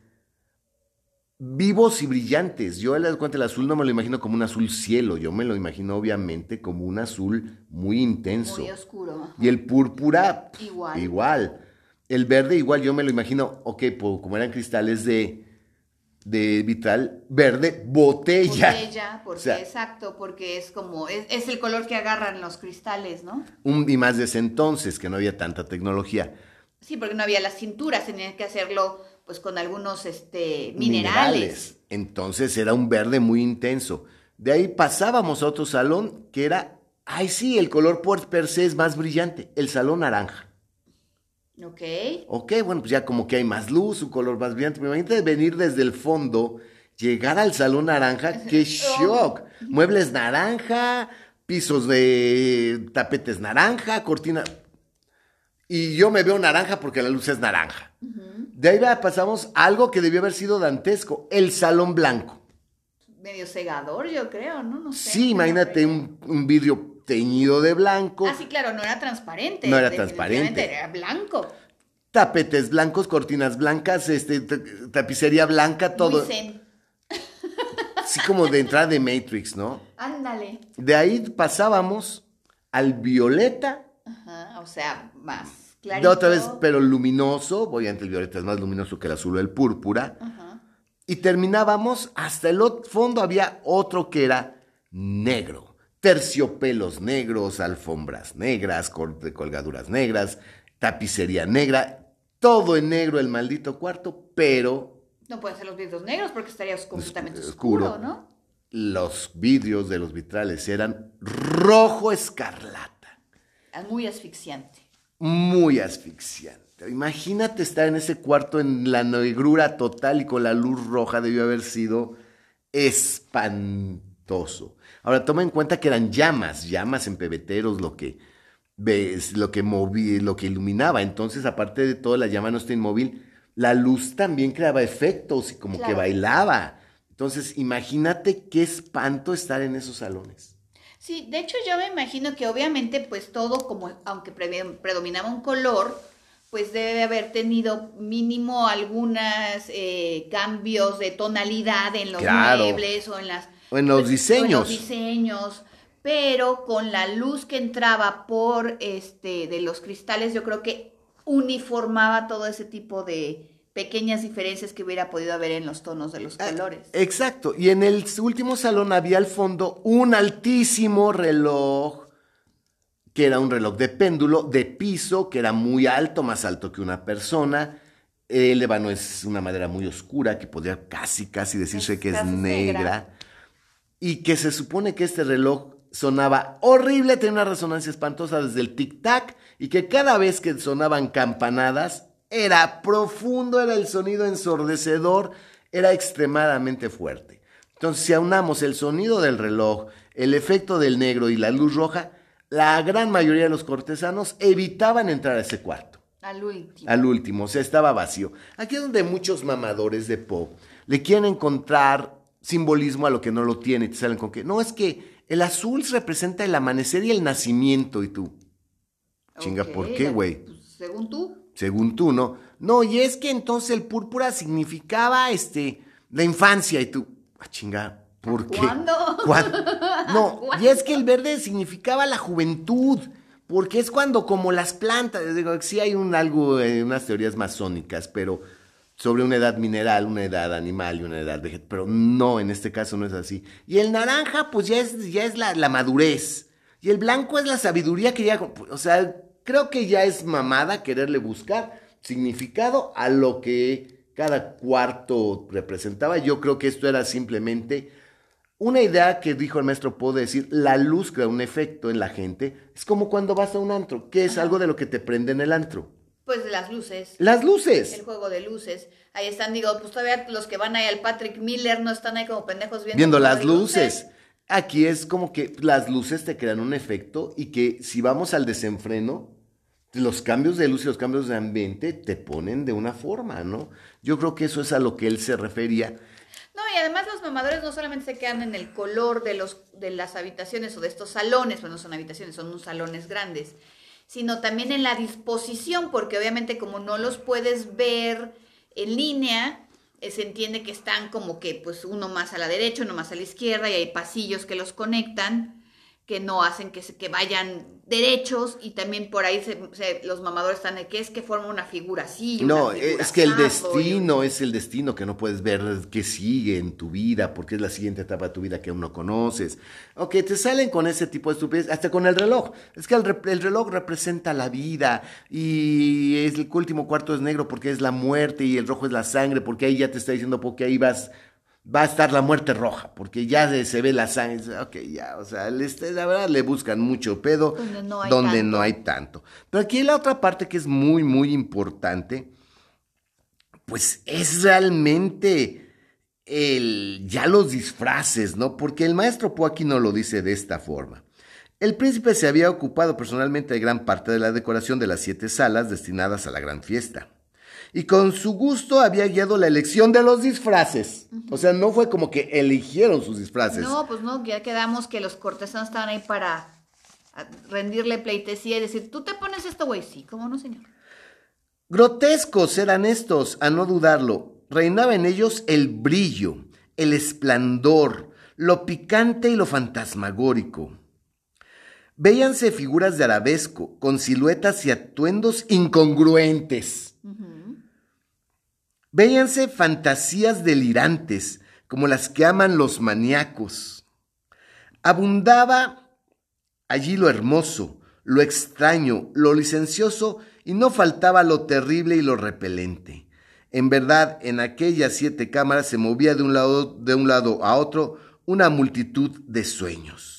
vivos y brillantes. Yo le cuenta el azul no me lo imagino como un azul cielo, yo me lo imagino obviamente como un azul muy intenso. Muy oscuro. Y el púrpura igual. igual. El verde igual yo me lo imagino, ok, como eran cristales de, de vitral, verde, botella. Botella, porque exacto, porque es como, es, el color que agarran los cristales, ¿no? Un, y más de ese entonces, que no había tanta tecnología. Sí, porque no había las cinturas, tenían que hacerlo pues con algunos este, minerales. Entonces era un verde muy intenso. De ahí pasábamos a otro salón que era, ay sí, el color por per se es más brillante, el salón naranja. Ok. Ok, bueno, pues ya como que hay más luz, un color más brillante. Me imagínate venir desde el fondo, llegar al salón naranja, qué shock. Muebles naranja, pisos de tapetes naranja, cortina. Y yo me veo naranja porque la luz es naranja. De ahí pasamos a algo que debió haber sido dantesco, el salón blanco. Medio cegador, yo creo, ¿no? no sé, sí, imagínate un, vidrio teñido de blanco. Ah, sí, claro, no era transparente. No era transparente. Era blanco. Tapetes blancos, cortinas blancas, este, tapicería blanca, todo. Muy Sí, como de entrada de Matrix, ¿no? Ándale. De ahí pasábamos al violeta. Ajá, o sea, más de otra vez, pero luminoso, obviamente el violeta es más luminoso que el azul o el púrpura. Y terminábamos, hasta el fondo había otro que era negro. Terciopelos negros, alfombras negras, colgaduras negras, tapicería negra, todo en negro el maldito cuarto, pero... No pueden ser los vidrios negros porque estaría completamente oscuro, ¿no? Los vidrios de los vitrales eran rojo escarlata. Muy asfixiante muy asfixiante. Imagínate estar en ese cuarto en la negrura total y con la luz roja debió haber sido espantoso. Ahora toma en cuenta que eran llamas, llamas en pebeteros lo que ves, lo que movía, lo que iluminaba. Entonces, aparte de todo, la llama no está inmóvil, la luz también creaba efectos y como que bailaba. Entonces, imagínate qué espanto estar en esos salones. Sí, de hecho yo me imagino que obviamente pues todo como aunque predominaba un color, pues debe haber tenido mínimo algunos eh, cambios de tonalidad en los muebles o en las en los pues, diseños. los diseños, pero con la luz que entraba por este de los cristales, yo creo que uniformaba todo ese tipo de pequeñas diferencias que hubiera podido haber en los tonos de los ah, colores. Exacto. Y en el último salón había al fondo un altísimo reloj, que era un reloj de péndulo, de piso, que era muy alto, más alto que una persona. El ébano es una madera muy oscura, que podría casi, casi decirse que es negra. Y que se supone que este reloj sonaba horrible, tenía una resonancia espantosa desde el tic-tac y que cada vez que sonaban campanadas era profundo, era el sonido ensordecedor, era extremadamente fuerte. Entonces, si aunamos el sonido del reloj, el efecto del negro y la luz roja, la gran mayoría de los cortesanos evitaban entrar a ese cuarto. Al último. Al último, o sea, estaba vacío. Aquí es donde muchos mamadores de pop le quieren encontrar simbolismo a lo que no lo tiene te salen con que, no, es que el azul representa el amanecer y el nacimiento y tú. Chinga, ¿por qué, güey? Pues, según tú. Según tú, ¿no? No, y es que entonces el púrpura significaba, este, la infancia y tú, ah, chinga, ¿por qué? ¿Cuándo? ¿Cuándo? No, y es que el verde significaba la juventud. Porque es cuando, como las plantas, digo, sí hay un algo, en unas teorías masónicas, pero sobre una edad mineral, una edad animal y una edad vegetal, pero no, en este caso no es así. Y el naranja, pues ya es, ya es la, la madurez. Y el blanco es la sabiduría que ya, o sea, creo que ya es mamada quererle buscar significado a lo que cada cuarto representaba. Yo creo que esto era simplemente una idea que dijo el maestro puedo decir, la luz crea un efecto en la gente. Es como cuando vas a un antro, que es algo de lo que te prende en el antro. Pues las luces. Las luces. El juego de luces. Ahí están, digo, pues todavía los que van ahí al Patrick Miller no están ahí como pendejos viendo. Viendo las luces. Aquí es como que las luces te crean un efecto y que si vamos al desenfreno, los cambios de luz y los cambios de ambiente te ponen de una forma, ¿no? Yo creo que eso es a lo que él se refería. No, y además los mamadores no solamente se quedan en el color de, los, de las habitaciones o de estos salones, pues no son habitaciones, son unos salones grandes, sino también en la disposición, porque obviamente como no los puedes ver en línea, eh, se entiende que están como que pues uno más a la derecha, uno más a la izquierda y hay pasillos que los conectan que no hacen que, se, que vayan derechos y también por ahí se, los mamadores están de que es que forma una figura así. No, es que el destino es el destino que no puedes ver que sigue en tu vida, porque es la siguiente etapa de tu vida que aún no conoces. Ok, te salen con ese tipo de estupidez, hasta con el reloj. Es que el, el reloj representa la vida y es el último cuarto es negro porque es la muerte y el rojo es la sangre, porque ahí ya te está diciendo porque ahí vas va a estar la muerte roja, porque ya se, ve la sangre. Ok, ya, o sea, este, la verdad le buscan mucho pedo donde, no hay, tanto. Pero aquí la otra parte que es muy, muy importante, pues es realmente el, ya los disfraces, ¿no? Porque el maestro Po aquí no lo dice de esta forma. El príncipe se había ocupado personalmente de gran parte de la decoración de las siete salas destinadas a la gran fiesta y con su gusto había guiado la elección de los disfraces. O sea, no fue como que eligieron sus disfraces. No, pues no, ya quedamos que los cortesanos estaban ahí para rendirle pleitesía y decir, tú te pones esto, güey. Sí, ¿cómo no, señor? Grotescos eran estos, a no dudarlo. Reinaba en ellos el brillo, el esplendor, lo picante y lo fantasmagórico. Véanse figuras de arabesco, con siluetas y atuendos incongruentes. Véanse fantasías delirantes, como las que aman los maníacos. Abundaba allí lo hermoso, lo extraño, lo licencioso, y no faltaba lo terrible y lo repelente. En verdad, en aquellas siete cámaras se movía de un lado, de un lado a otro una multitud de sueños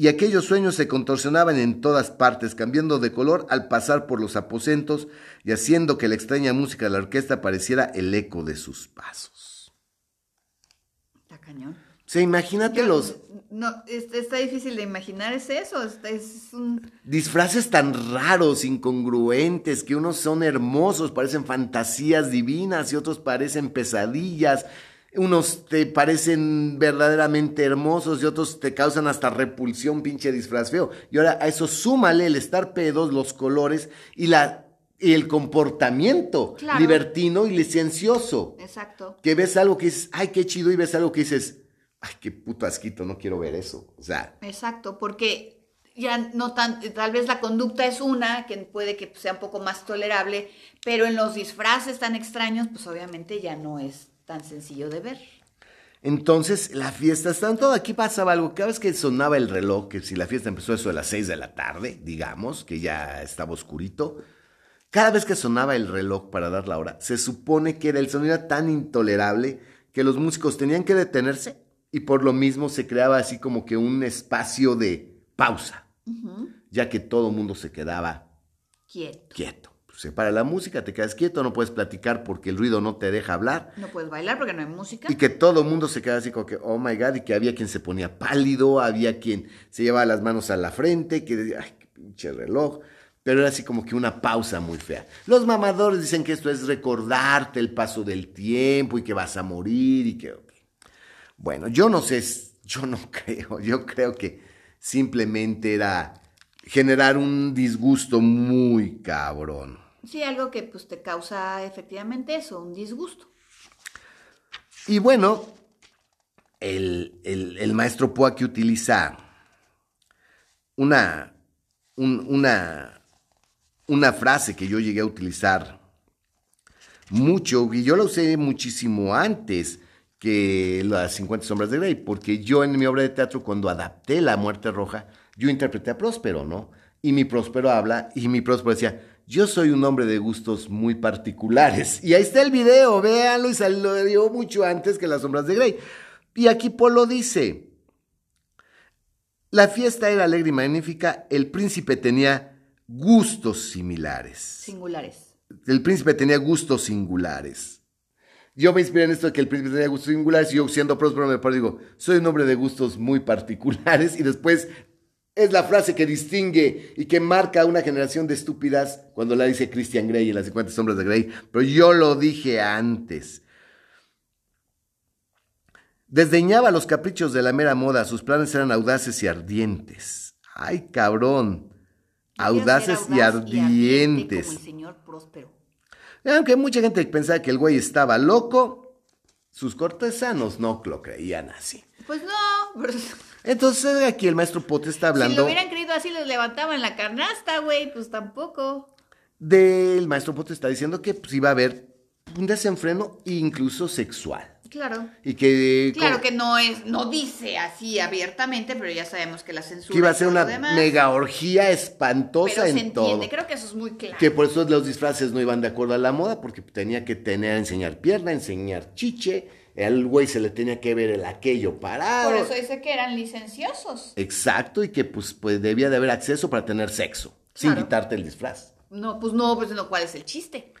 y aquellos sueños se contorsionaban en todas partes, cambiando de color al pasar por los aposentos y haciendo que la extraña música de la orquesta pareciera el eco de sus pasos. Está cañón. O sea, imagínate los... No, está difícil de imaginar, es eso, es un... Disfraces tan raros, incongruentes, que unos son hermosos, parecen fantasías divinas y otros parecen pesadillas unos te parecen verdaderamente hermosos y otros te causan hasta repulsión, pinche disfraz feo. Y ahora a eso súmale el estar pedos, los colores y la y el comportamiento libertino y licencioso. Exacto. Que ves algo que dices, ay, qué chido, y ves algo que dices, ay, qué puto asquito, no quiero ver eso. O sea. Exacto, porque ya no tan, tal vez la conducta es una que puede que sea un poco más tolerable, pero en los disfraces tan extraños, pues obviamente ya no es tan sencillo de ver. Entonces, la fiesta está en todo. Aquí pasaba algo. Cada vez que sonaba el reloj, que si la fiesta empezó eso a las 6 de la tarde, digamos, que ya estaba oscurito, cada vez que sonaba el reloj para dar la hora, se supone que era el sonido tan intolerable que los músicos tenían que detenerse y por lo mismo se creaba así como que un espacio de pausa, ya que todo el mundo se quedaba quieto. quieto. Se para la música, te quedas quieto, no puedes platicar porque el ruido no te deja hablar. No puedes bailar porque no hay música. Y que todo el mundo se queda así como que, oh my God, y que había quien se ponía pálido, había quien se llevaba las manos a la frente, que decía, ay, qué pinche reloj. Pero era así como que una pausa muy fea. Los mamadores dicen que esto es recordarte el paso del tiempo y que vas a morir y que... Bueno, yo no sé, yo no creo, yo creo que simplemente era generar un disgusto muy cabrón. Sí, algo que pues te causa efectivamente eso, un disgusto. Y bueno, el, el, maestro Poa que utiliza una, una, una frase que yo llegué a utilizar mucho, y yo la usé muchísimo antes que las 50 sombras de Grey, porque yo en mi obra de teatro, cuando adapté La Muerte Roja, yo interpreté a Próspero, ¿no? Y mi Próspero habla, y mi Próspero decía, yo soy un hombre de gustos muy particulares. Y ahí está el video, véanlo, y salió mucho antes que las sombras de Grey. Y aquí Polo dice, la fiesta era alegre y magnífica, el príncipe tenía gustos similares. Singulares. El príncipe tenía gustos singulares. Yo me inspiré en esto de que el príncipe tenía gustos singulares y yo siendo próspero me digo, soy un hombre de gustos muy particulares y después es la frase que distingue y que marca a una generación de estúpidas cuando la dice Christian Grey en las 50 sombras de Grey, pero yo lo dije antes. Desdeñaba los caprichos de la mera moda, sus planes eran audaces y ardientes. Ay, cabrón. Audaces y ardientes. como el señor Próspero. Aunque mucha gente pensaba que el güey estaba loco, sus cortesanos no lo creían así. Pues no. Entonces aquí el maestro Pote está hablando. Si lo hubieran creído así, les levantaban la canasta, güey, pues tampoco. Del maestro Pote está diciendo que pues, iba a haber un desenfreno incluso sexual. Claro. Y que. Claro que no es, no dice así abiertamente, pero ya sabemos que la censura. Que iba a ser una mega orgía espantosa pero se entiende, creo que eso es muy claro. Que por eso los disfraces no iban de acuerdo a la moda, porque tenía que tener, enseñar pierna, enseñar chiche, al güey se le tenía que ver el aquello parado. Por eso dice que eran licenciosos. Exacto, y que pues, pues debía de haber acceso para tener sexo, sin quitarte el disfraz. No, pues no, pues no, ¿cuál es el chiste?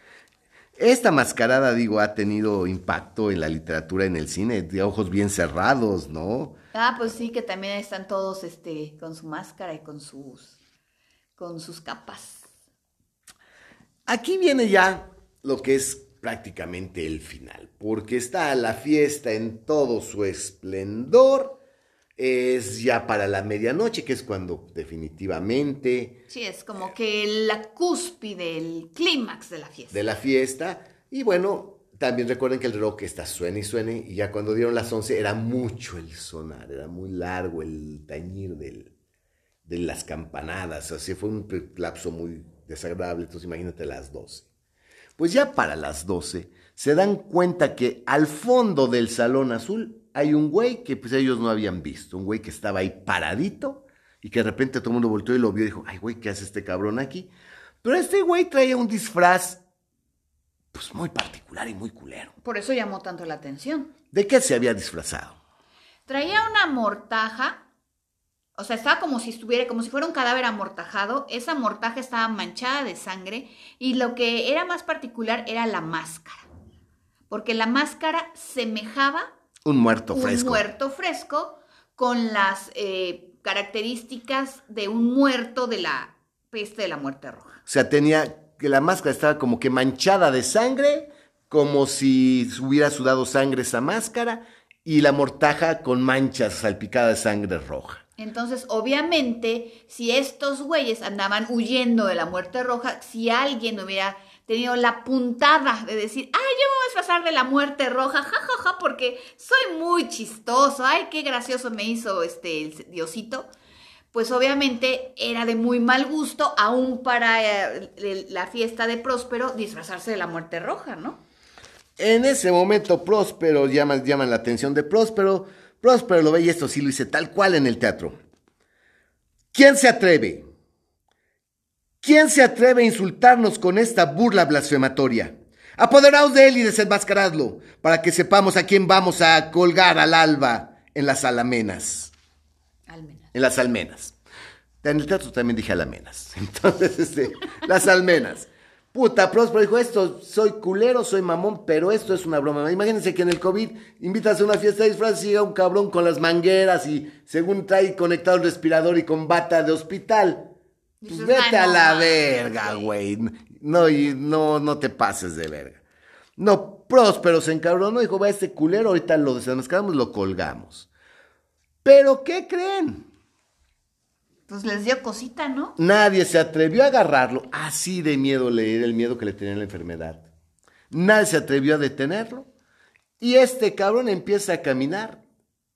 Esta mascarada, digo, ha tenido impacto en la literatura, en el cine, de ojos bien cerrados, ¿no? Ah, pues sí, que también están todos este, con su máscara y con sus, con sus capas. Aquí viene ya lo que es prácticamente el final, porque está la fiesta en todo su esplendor es ya para la medianoche, que es cuando definitivamente... Sí, es como que la cúspide, el clímax de la fiesta. De la fiesta. Y bueno, también recuerden que el reloj está suene y suene, y ya cuando dieron las 11 era mucho el sonar, era muy largo el tañir del, de las campanadas, así fue un lapso muy desagradable, entonces imagínate las 12. Pues ya para las 12 se dan cuenta que al fondo del salón azul hay un güey que pues ellos no habían visto, un güey que estaba ahí paradito y que de repente todo el mundo volteó y lo vio y dijo, ay güey, ¿qué hace este cabrón aquí? Pero este güey traía un disfraz pues muy particular y muy culero. Por eso llamó tanto la atención. ¿De qué se había disfrazado? Traía una mortaja, o sea, estaba como si estuviera, como si fuera un cadáver amortajado. Esa mortaja estaba manchada de sangre y lo que era más particular era la máscara. Porque la máscara semejaba un muerto fresco. Un muerto fresco con las eh, características de un muerto de la peste de la muerte roja. O sea, tenía que la máscara estaba como que manchada de sangre, como si hubiera sudado sangre esa máscara, y la mortaja con manchas salpicadas de sangre roja. Entonces, obviamente, si estos güeyes andaban huyendo de la muerte roja, si alguien hubiera tenido la puntada de decir, ay, yo me voy a disfrazar de la muerte roja, jajaja, ja, ja, porque soy muy chistoso, ay, qué gracioso me hizo este diosito. Pues obviamente era de muy mal gusto, aún para eh, la fiesta de Próspero, disfrazarse de la muerte roja, ¿no? En ese momento Próspero llaman, llaman la atención de Próspero. Próspero lo ve y esto sí lo dice tal cual en el teatro. ¿Quién se atreve? ¿Quién se atreve a insultarnos con esta burla blasfematoria? Apoderaos de él y desenmascaradlo, para que sepamos a quién vamos a colgar al alba en las alamenas. Almenas. En las almenas. En el teatro también dije alamenas. Entonces, este, las almenas. Puta, Próspero dijo, esto, soy culero, soy mamón, pero esto es una broma. Imagínense que en el COVID invitas a una fiesta de disfraz y llega un cabrón con las mangueras y según trae conectado el respirador y con bata de hospital. Pues vete a la verga, güey. No, y no, no te pases de verga. No, Próspero se encabronó, dijo, va este culero, ahorita lo desenmascaramos, lo colgamos. Pero, ¿qué creen? Pues les dio cosita, ¿no? Nadie se atrevió a agarrarlo. Así de miedo le era el miedo que le tenía la enfermedad. Nadie se atrevió a detenerlo. Y este cabrón empieza a caminar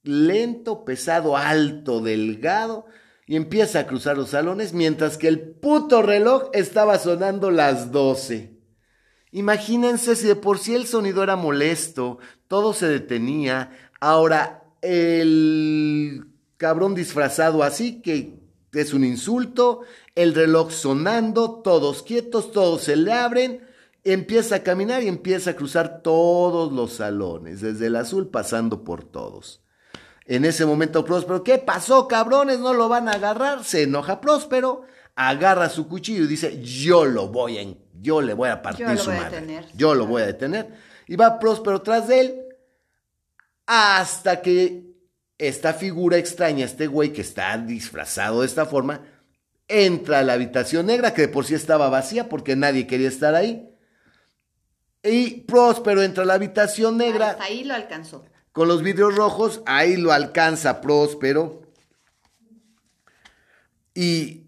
lento, pesado, alto, delgado, y empieza a cruzar los salones mientras que el puto reloj estaba sonando las 12. Imagínense si de por sí el sonido era molesto, todo se detenía, ahora el cabrón disfrazado así que es un insulto, el reloj sonando, todos quietos, todos se le abren, empieza a caminar y empieza a cruzar todos los salones, desde el azul pasando por todos. En ese momento Próspero, ¿qué pasó, cabrones? ¿No lo van a agarrar? Se enoja Próspero, agarra su cuchillo y dice, yo lo voy a, yo le voy a partir Yo lo su voy a detener. Yo lo voy a detener. Y va Próspero tras de él hasta que esta figura extraña, este güey que está disfrazado de esta forma, entra a la habitación negra, que de por sí estaba vacía porque nadie quería estar ahí. Y Próspero entra a la habitación negra Hasta ahí lo alcanzó. con los vidrios rojos, ahí lo alcanza Próspero. Y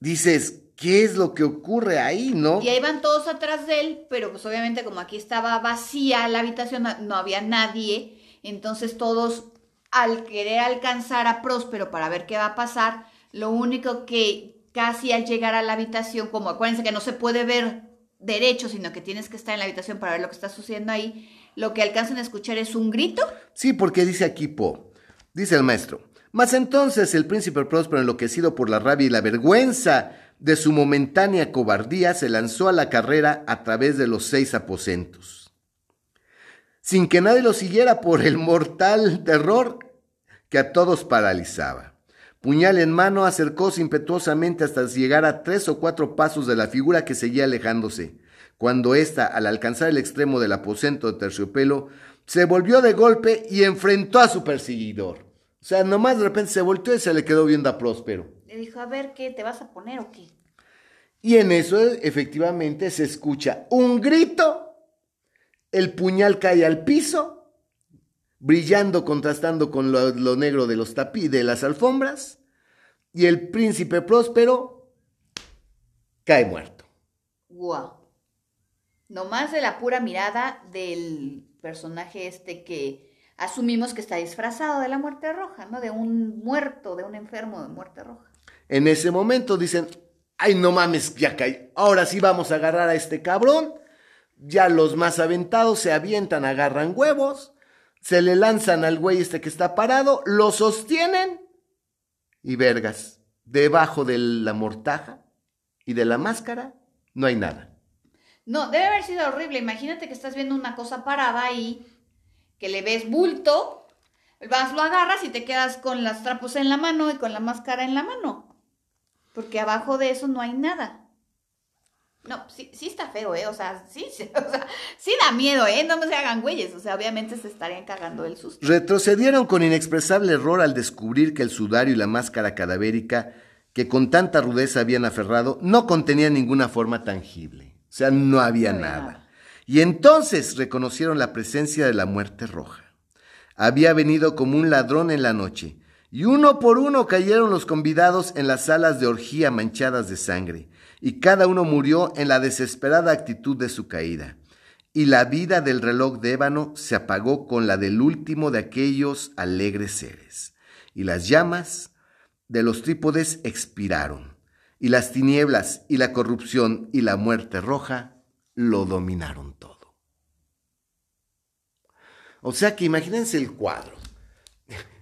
dices, ¿qué es lo que ocurre ahí, no? Y ahí van todos atrás de él, pero pues obviamente como aquí estaba vacía la habitación, no- no había nadie, entonces todos al querer alcanzar a Próspero para ver qué va a pasar, lo único que casi al llegar a la habitación, como acuérdense que no se puede ver derecho, sino que tienes que estar en la habitación para ver lo que está sucediendo ahí, lo que alcanzan a escuchar es un grito. Sí, porque dice aquí Po, dice el maestro. Mas entonces el príncipe Próspero, enloquecido por la rabia y la vergüenza de su momentánea cobardía, se lanzó a la carrera a través de los seis aposentos. Sin que nadie lo siguiera por el mortal terror que a todos paralizaba. Puñal en mano, acercóse impetuosamente hasta llegar a tres o cuatro pasos de la figura que seguía alejándose. Cuando ésta, al alcanzar el extremo del aposento de terciopelo, se volvió de golpe y enfrentó a su perseguidor. O sea, nomás de repente se volteó y se le quedó viendo a Próspero. Le dijo, a ver, ¿qué? ¿Te vas a poner o qué? Y en eso efectivamente se escucha un grito, el puñal cae al piso, brillando, contrastando con lo, lo negro de los tapí de las alfombras, y el príncipe próspero cae muerto. Wow. Nomás de la pura mirada del personaje este que asumimos que está disfrazado de la muerte roja, ¿no? De un muerto, de un enfermo de muerte roja. En ese momento dicen, ay no mames, ya cae, ahora sí vamos a agarrar a este cabrón. Ya los más aventados se avientan, agarran huevos, se le lanzan al güey este que está parado, lo sostienen y vergas, debajo de la mortaja y de la máscara no hay nada. No, debe haber sido horrible. Imagínate que estás viendo una cosa parada ahí, que le ves bulto, vas, lo agarras y te quedas con las trapos en la mano y con la máscara en la mano. Porque abajo de eso no hay nada. No, sí, sí está feo, ¿eh? O sea, sí, sí, o sea, sí da miedo, ¿eh? No me se hagan güeyes. O sea, obviamente se estarían cagando el susto. Retrocedieron con inexpresable error al descubrir que el sudario y la máscara cadavérica que con tanta rudeza habían aferrado no contenían ninguna forma tangible. O sea, no había No había nada. nada. Y entonces reconocieron la presencia de la muerte roja. Había venido como un ladrón en la noche, y uno por uno cayeron los convidados en las salas de orgía manchadas de sangre, y cada uno murió en la desesperada actitud de su caída. Y la vida del reloj de ébano se apagó con la del último de aquellos alegres seres. Y las llamas de los trípodes expiraron, y las tinieblas y la corrupción y la muerte roja lo dominaron todo. O sea que imagínense el cuadro.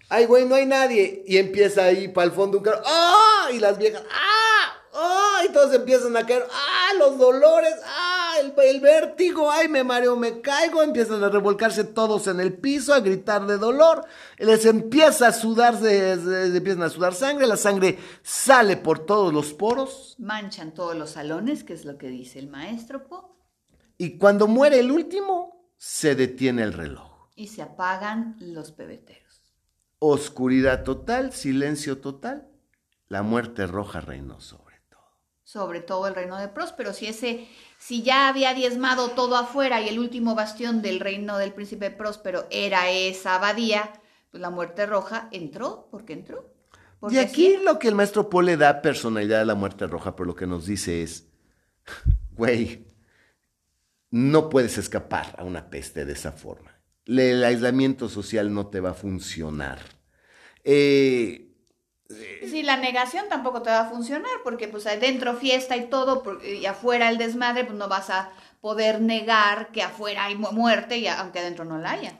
Ay, güey, no hay nadie. Y empieza ahí para el fondo un carro. ¡Ah! Y las viejas. ¡Ah! ¡Ah! Y todos empiezan a caer. ¡Ah! Los dolores. ¡Ah! el, el, vértigo, ay, me mareo, me caigo, empiezan a revolcarse todos en el piso, a gritar de dolor, les empieza a sudar, empiezan a sudar sangre, la sangre sale por todos los poros. Manchan todos los salones, que es lo que dice el maestro Po. Y cuando muere el último, se detiene el reloj. Y se apagan los pebeteros. Oscuridad total, silencio total, la muerte roja reinó sobre todo. El reino de Próspero. Si ese, si ya había diezmado todo afuera y el último bastión del reino del príncipe Próspero era esa abadía, pues la muerte roja entró, ¿por qué entró? y aquí lo que el maestro Paul le da personalidad a la muerte roja, pero lo que nos dice es, güey, no puedes escapar a una peste de esa forma. El aislamiento social no te va a funcionar. Eh, sí, la negación tampoco te va a funcionar porque pues adentro fiesta y todo y afuera el desmadre, pues no vas a poder negar que afuera hay muerte y aunque adentro no la haya.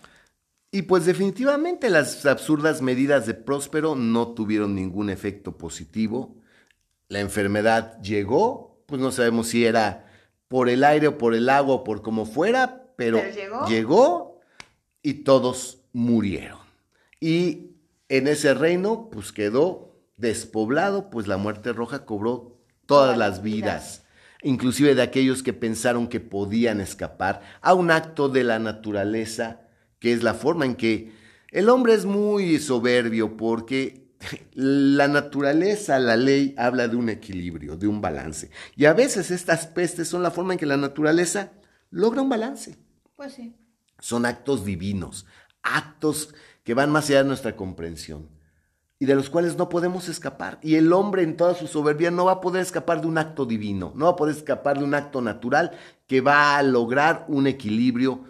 Y pues definitivamente las absurdas medidas de Próspero no tuvieron ningún efecto positivo. La enfermedad llegó, pues no sabemos si era por el aire o por el agua o por como fuera, pero, llegó. y todos murieron. Y en ese reino, pues quedó despoblado, pues la muerte roja cobró todas, las vidas, inclusive de aquellos que pensaron que podían escapar a un acto de la naturaleza, que es la forma en que el hombre es muy soberbio porque la naturaleza, la ley, habla de un equilibrio, de un balance. Y a veces estas pestes son la forma en que la naturaleza logra un balance. Pues sí. Son actos divinos, actos que van más allá de nuestra comprensión y de los cuales no podemos escapar. Y el hombre en toda su soberbia no va a poder escapar de un acto divino, no va a poder escapar de un acto natural que va a lograr un equilibrio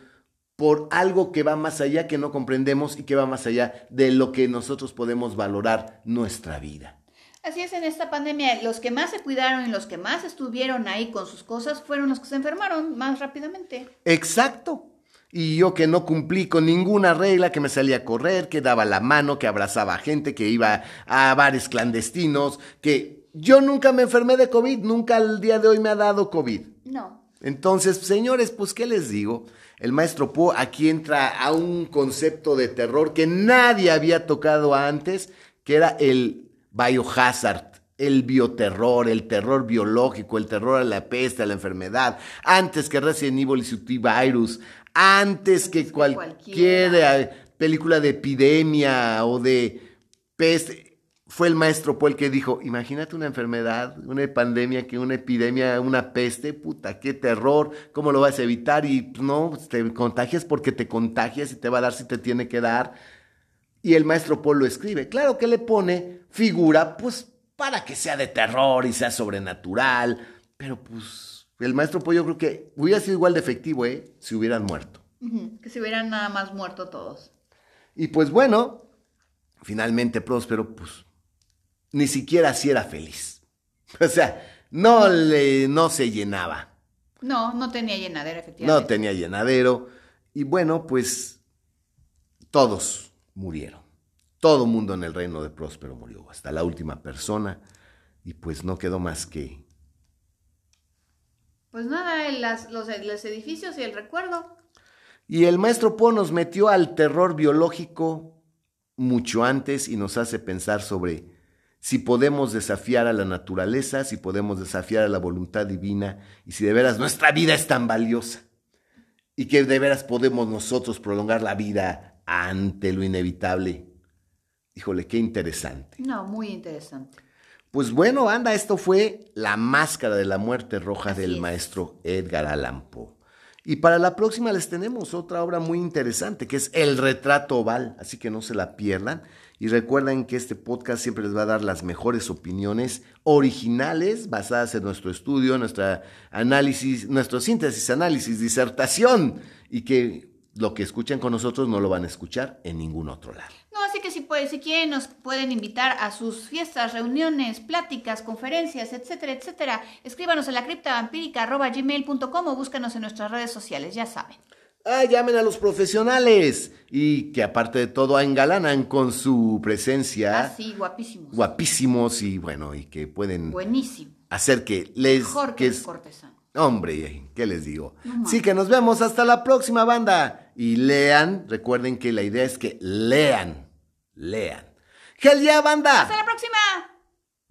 por algo que va más allá, que no comprendemos y que va más allá de lo que nosotros podemos valorar nuestra vida. Así es, en esta pandemia los que más se cuidaron y los que más estuvieron ahí con sus cosas fueron los que se enfermaron más rápidamente. Exacto. Y yo que no cumplí con ninguna regla, que me salía a correr, que daba la mano, que abrazaba a gente, que iba a bares clandestinos, que yo nunca me enfermé de COVID, nunca al día de hoy me ha dado COVID. No. Entonces, señores, pues, ¿qué les digo? El maestro Poe aquí entra a un concepto de terror que nadie había tocado antes, que era el biohazard, el bioterror, el terror biológico, el terror a la peste, a la enfermedad, antes que Resident Evil y su T-Virus, antes que cualquier película de epidemia o de peste fue el maestro Paul que dijo, imagínate una enfermedad, una pandemia, que una epidemia, una peste, puta, qué terror, ¿cómo lo vas a evitar? Y no, te contagias porque te contagias y te va a dar si te tiene que dar. Y el maestro Paul lo escribe. Claro que le pone figura, pues para que sea de terror y sea sobrenatural, pero pues el maestro Paul yo creo que hubiera sido igual de efectivo, ¿eh? Si hubieran muerto. Que si hubieran nada más muerto todos. Y pues bueno, finalmente Próspero, pues ni siquiera si era feliz. O sea, no, le, no se llenaba. No, no tenía llenadero, efectivamente. No tenía llenadero. Y bueno, pues todos murieron. Todo mundo en el reino de Próspero murió, hasta la última persona. Y pues no quedó más que... Pues nada, los, los edificios y el recuerdo. Y el maestro Po nos metió al terror biológico mucho antes y nos hace pensar sobre si podemos desafiar a la naturaleza, si podemos desafiar a la voluntad divina y si de veras nuestra vida es tan valiosa y que de veras podemos nosotros prolongar la vida ante lo inevitable. Híjole, qué interesante. No, muy interesante. Pues bueno, anda, esto fue La Máscara de la Muerte Roja del maestro Edgar Allan Poe. Y para la próxima les tenemos otra obra muy interesante, que es El Retrato Oval, así que no se la pierdan. Y recuerden que este podcast siempre les va a dar las mejores opiniones originales basadas en nuestro estudio, nuestra análisis, nuestro síntesis, análisis, disertación y que lo que escuchan con nosotros no lo van a escuchar en ningún otro lado. No, así que si, puede, si quieren nos pueden invitar a sus fiestas, reuniones, pláticas, conferencias, etcétera, etcétera. Escríbanos en la criptavampírica.gmail.com o búscanos en nuestras redes sociales, ya saben. Ah, llamen a los profesionales y que aparte de todo engalanan con su presencia. Ah, sí, guapísimos. Guapísimos y bueno, y que pueden Buenísimo. hacer que les Mejor que, es, cortesano. Hombre, ¿qué les digo? sí que nos vemos hasta la próxima banda. Y lean, recuerden que la idea es que lean, lean. ¡Gel ya, banda! ¡Hasta la próxima!